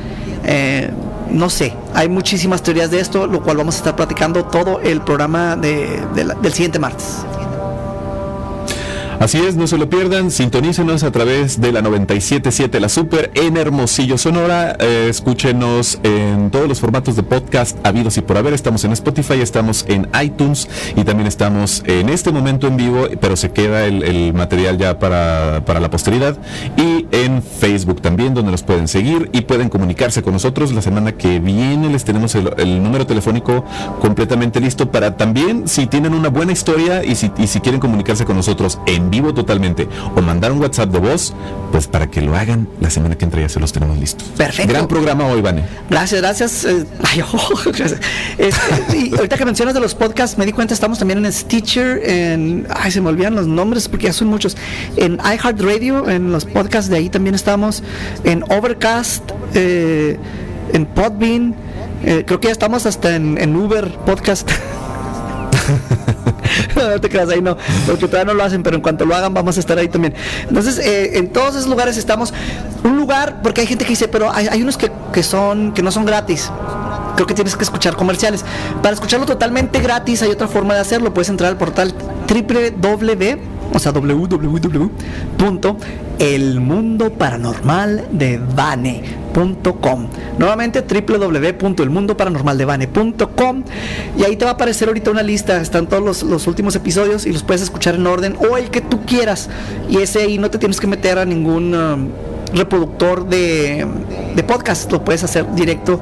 Speaker 1: Eh, no sé, hay muchísimas teorías de esto, lo cual vamos a estar platicando todo el programa de, del siguiente martes.
Speaker 3: Así es, no se lo pierdan, sintonícenos a través de la 977 La Super en Hermosillo, Sonora. Eh, escúchenos en todos los formatos de podcast habidos y por haber. Estamos en Spotify, estamos en iTunes y también estamos en este momento en vivo, pero se queda el, material ya para, para, la posteridad. Y en Facebook también, donde nos pueden seguir y pueden comunicarse con nosotros. La semana que viene les tenemos el, número telefónico completamente listo para también, si tienen una buena historia y si, y si quieren comunicarse con nosotros en vivo totalmente o mandar un WhatsApp de voz, pues para que lo hagan la semana que entra ya se los tenemos listos.
Speaker 1: Perfecto.
Speaker 3: Gran programa hoy, Vane.
Speaker 1: Gracias, gracias. Eh, *laughs* oh, este, y ahorita que mencionas de los podcasts, me di cuenta, estamos también en Stitcher, en, ay, se me olvidan los nombres porque ya son muchos, en iHeartRadio, en los podcasts de ahí también estamos, en Overcast, eh, en Podbean, eh, creo que ya estamos hasta en, en Uber Podcast. *laughs* *laughs* no te creas ahí, no, porque todavía no lo hacen, pero en cuanto lo hagan vamos a estar ahí también. Entonces, eh, en todos esos lugares estamos. Un lugar, porque hay gente que dice, pero hay, unos que, que, son, que no son gratis. Creo que tienes que escuchar comerciales. Para escucharlo totalmente gratis hay otra forma de hacerlo. Puedes entrar al portal www o sea, www.elmundoparanormaldevane.com. Nuevamente www.elmundoparanormaldevane.com y ahí te va a aparecer ahorita una lista, están todos los, los, últimos episodios y los puedes escuchar en orden o el que tú quieras. Y ese ahí no te tienes que meter a ningún... Um, reproductor de, de, podcast, lo puedes hacer directo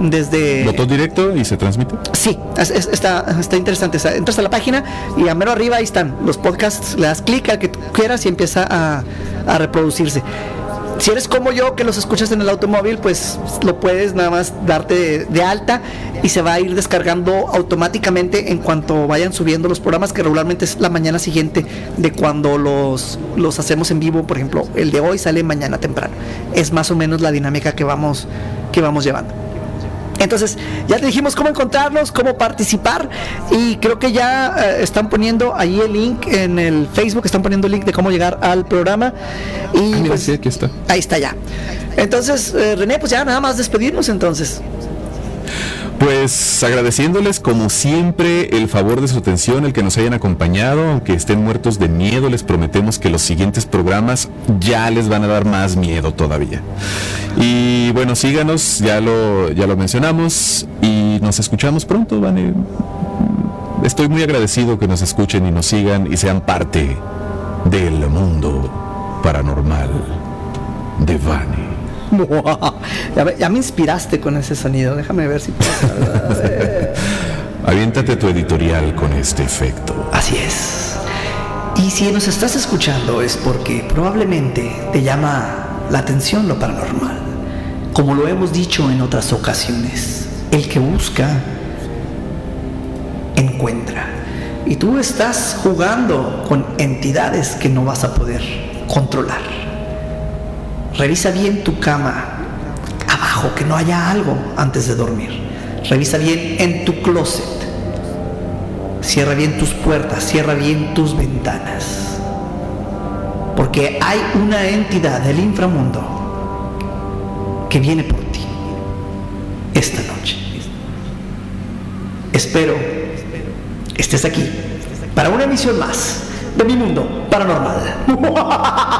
Speaker 1: desde...
Speaker 3: ¿Botón directo y se transmite?
Speaker 1: Sí, está, está interesante. Entras a la página y a mero arriba ahí están los podcasts, le das clic al que tú quieras y empieza a, a reproducirse si eres como yo que los escuchas en el automóvil, pues lo puedes nada más darte de, alta y se va a ir descargando automáticamente en cuanto vayan subiendo los programas, que regularmente es la mañana siguiente de cuando los, los hacemos en vivo. Por ejemplo, el de hoy sale mañana temprano. Es más o menos la dinámica que vamos, que vamos llevando. Entonces, ya te dijimos cómo encontrarnos, cómo participar y creo que ya eh, están poniendo ahí el link en el Facebook, están poniendo el link de cómo llegar al programa. Y
Speaker 3: ah, pues, aquí está.
Speaker 1: Ahí está ya. Entonces, eh, René, pues ya nada más despedirnos entonces.
Speaker 3: Pues agradeciéndoles como siempre el favor de su atención, el que nos hayan acompañado, aunque estén muertos de miedo, les prometemos que los siguientes programas ya les van a dar más miedo todavía. Y bueno, síganos, ya lo, ya lo mencionamos y nos escuchamos pronto, Vane. Estoy muy agradecido que nos escuchen y nos sigan y sean parte del mundo paranormal de Vane.
Speaker 1: Ya, me, inspiraste con ese sonido. Déjame ver si puedo. *laughs*
Speaker 3: Aviéntate tu editorial con este efecto.
Speaker 1: Así es. Y si nos estás escuchando es porque probablemente te llama la atención lo paranormal. Como lo hemos dicho en otras ocasiones, el que busca, encuentra. Y tú estás jugando con entidades que no vas a poder controlar. Revisa bien tu cama, abajo, que no haya algo antes de dormir. Revisa bien en tu closet. Cierra bien tus puertas, cierra bien tus ventanas. Porque hay una entidad del inframundo que viene por ti esta noche. Espero estés aquí para una emisión más de mi mundo paranormal. *laughs*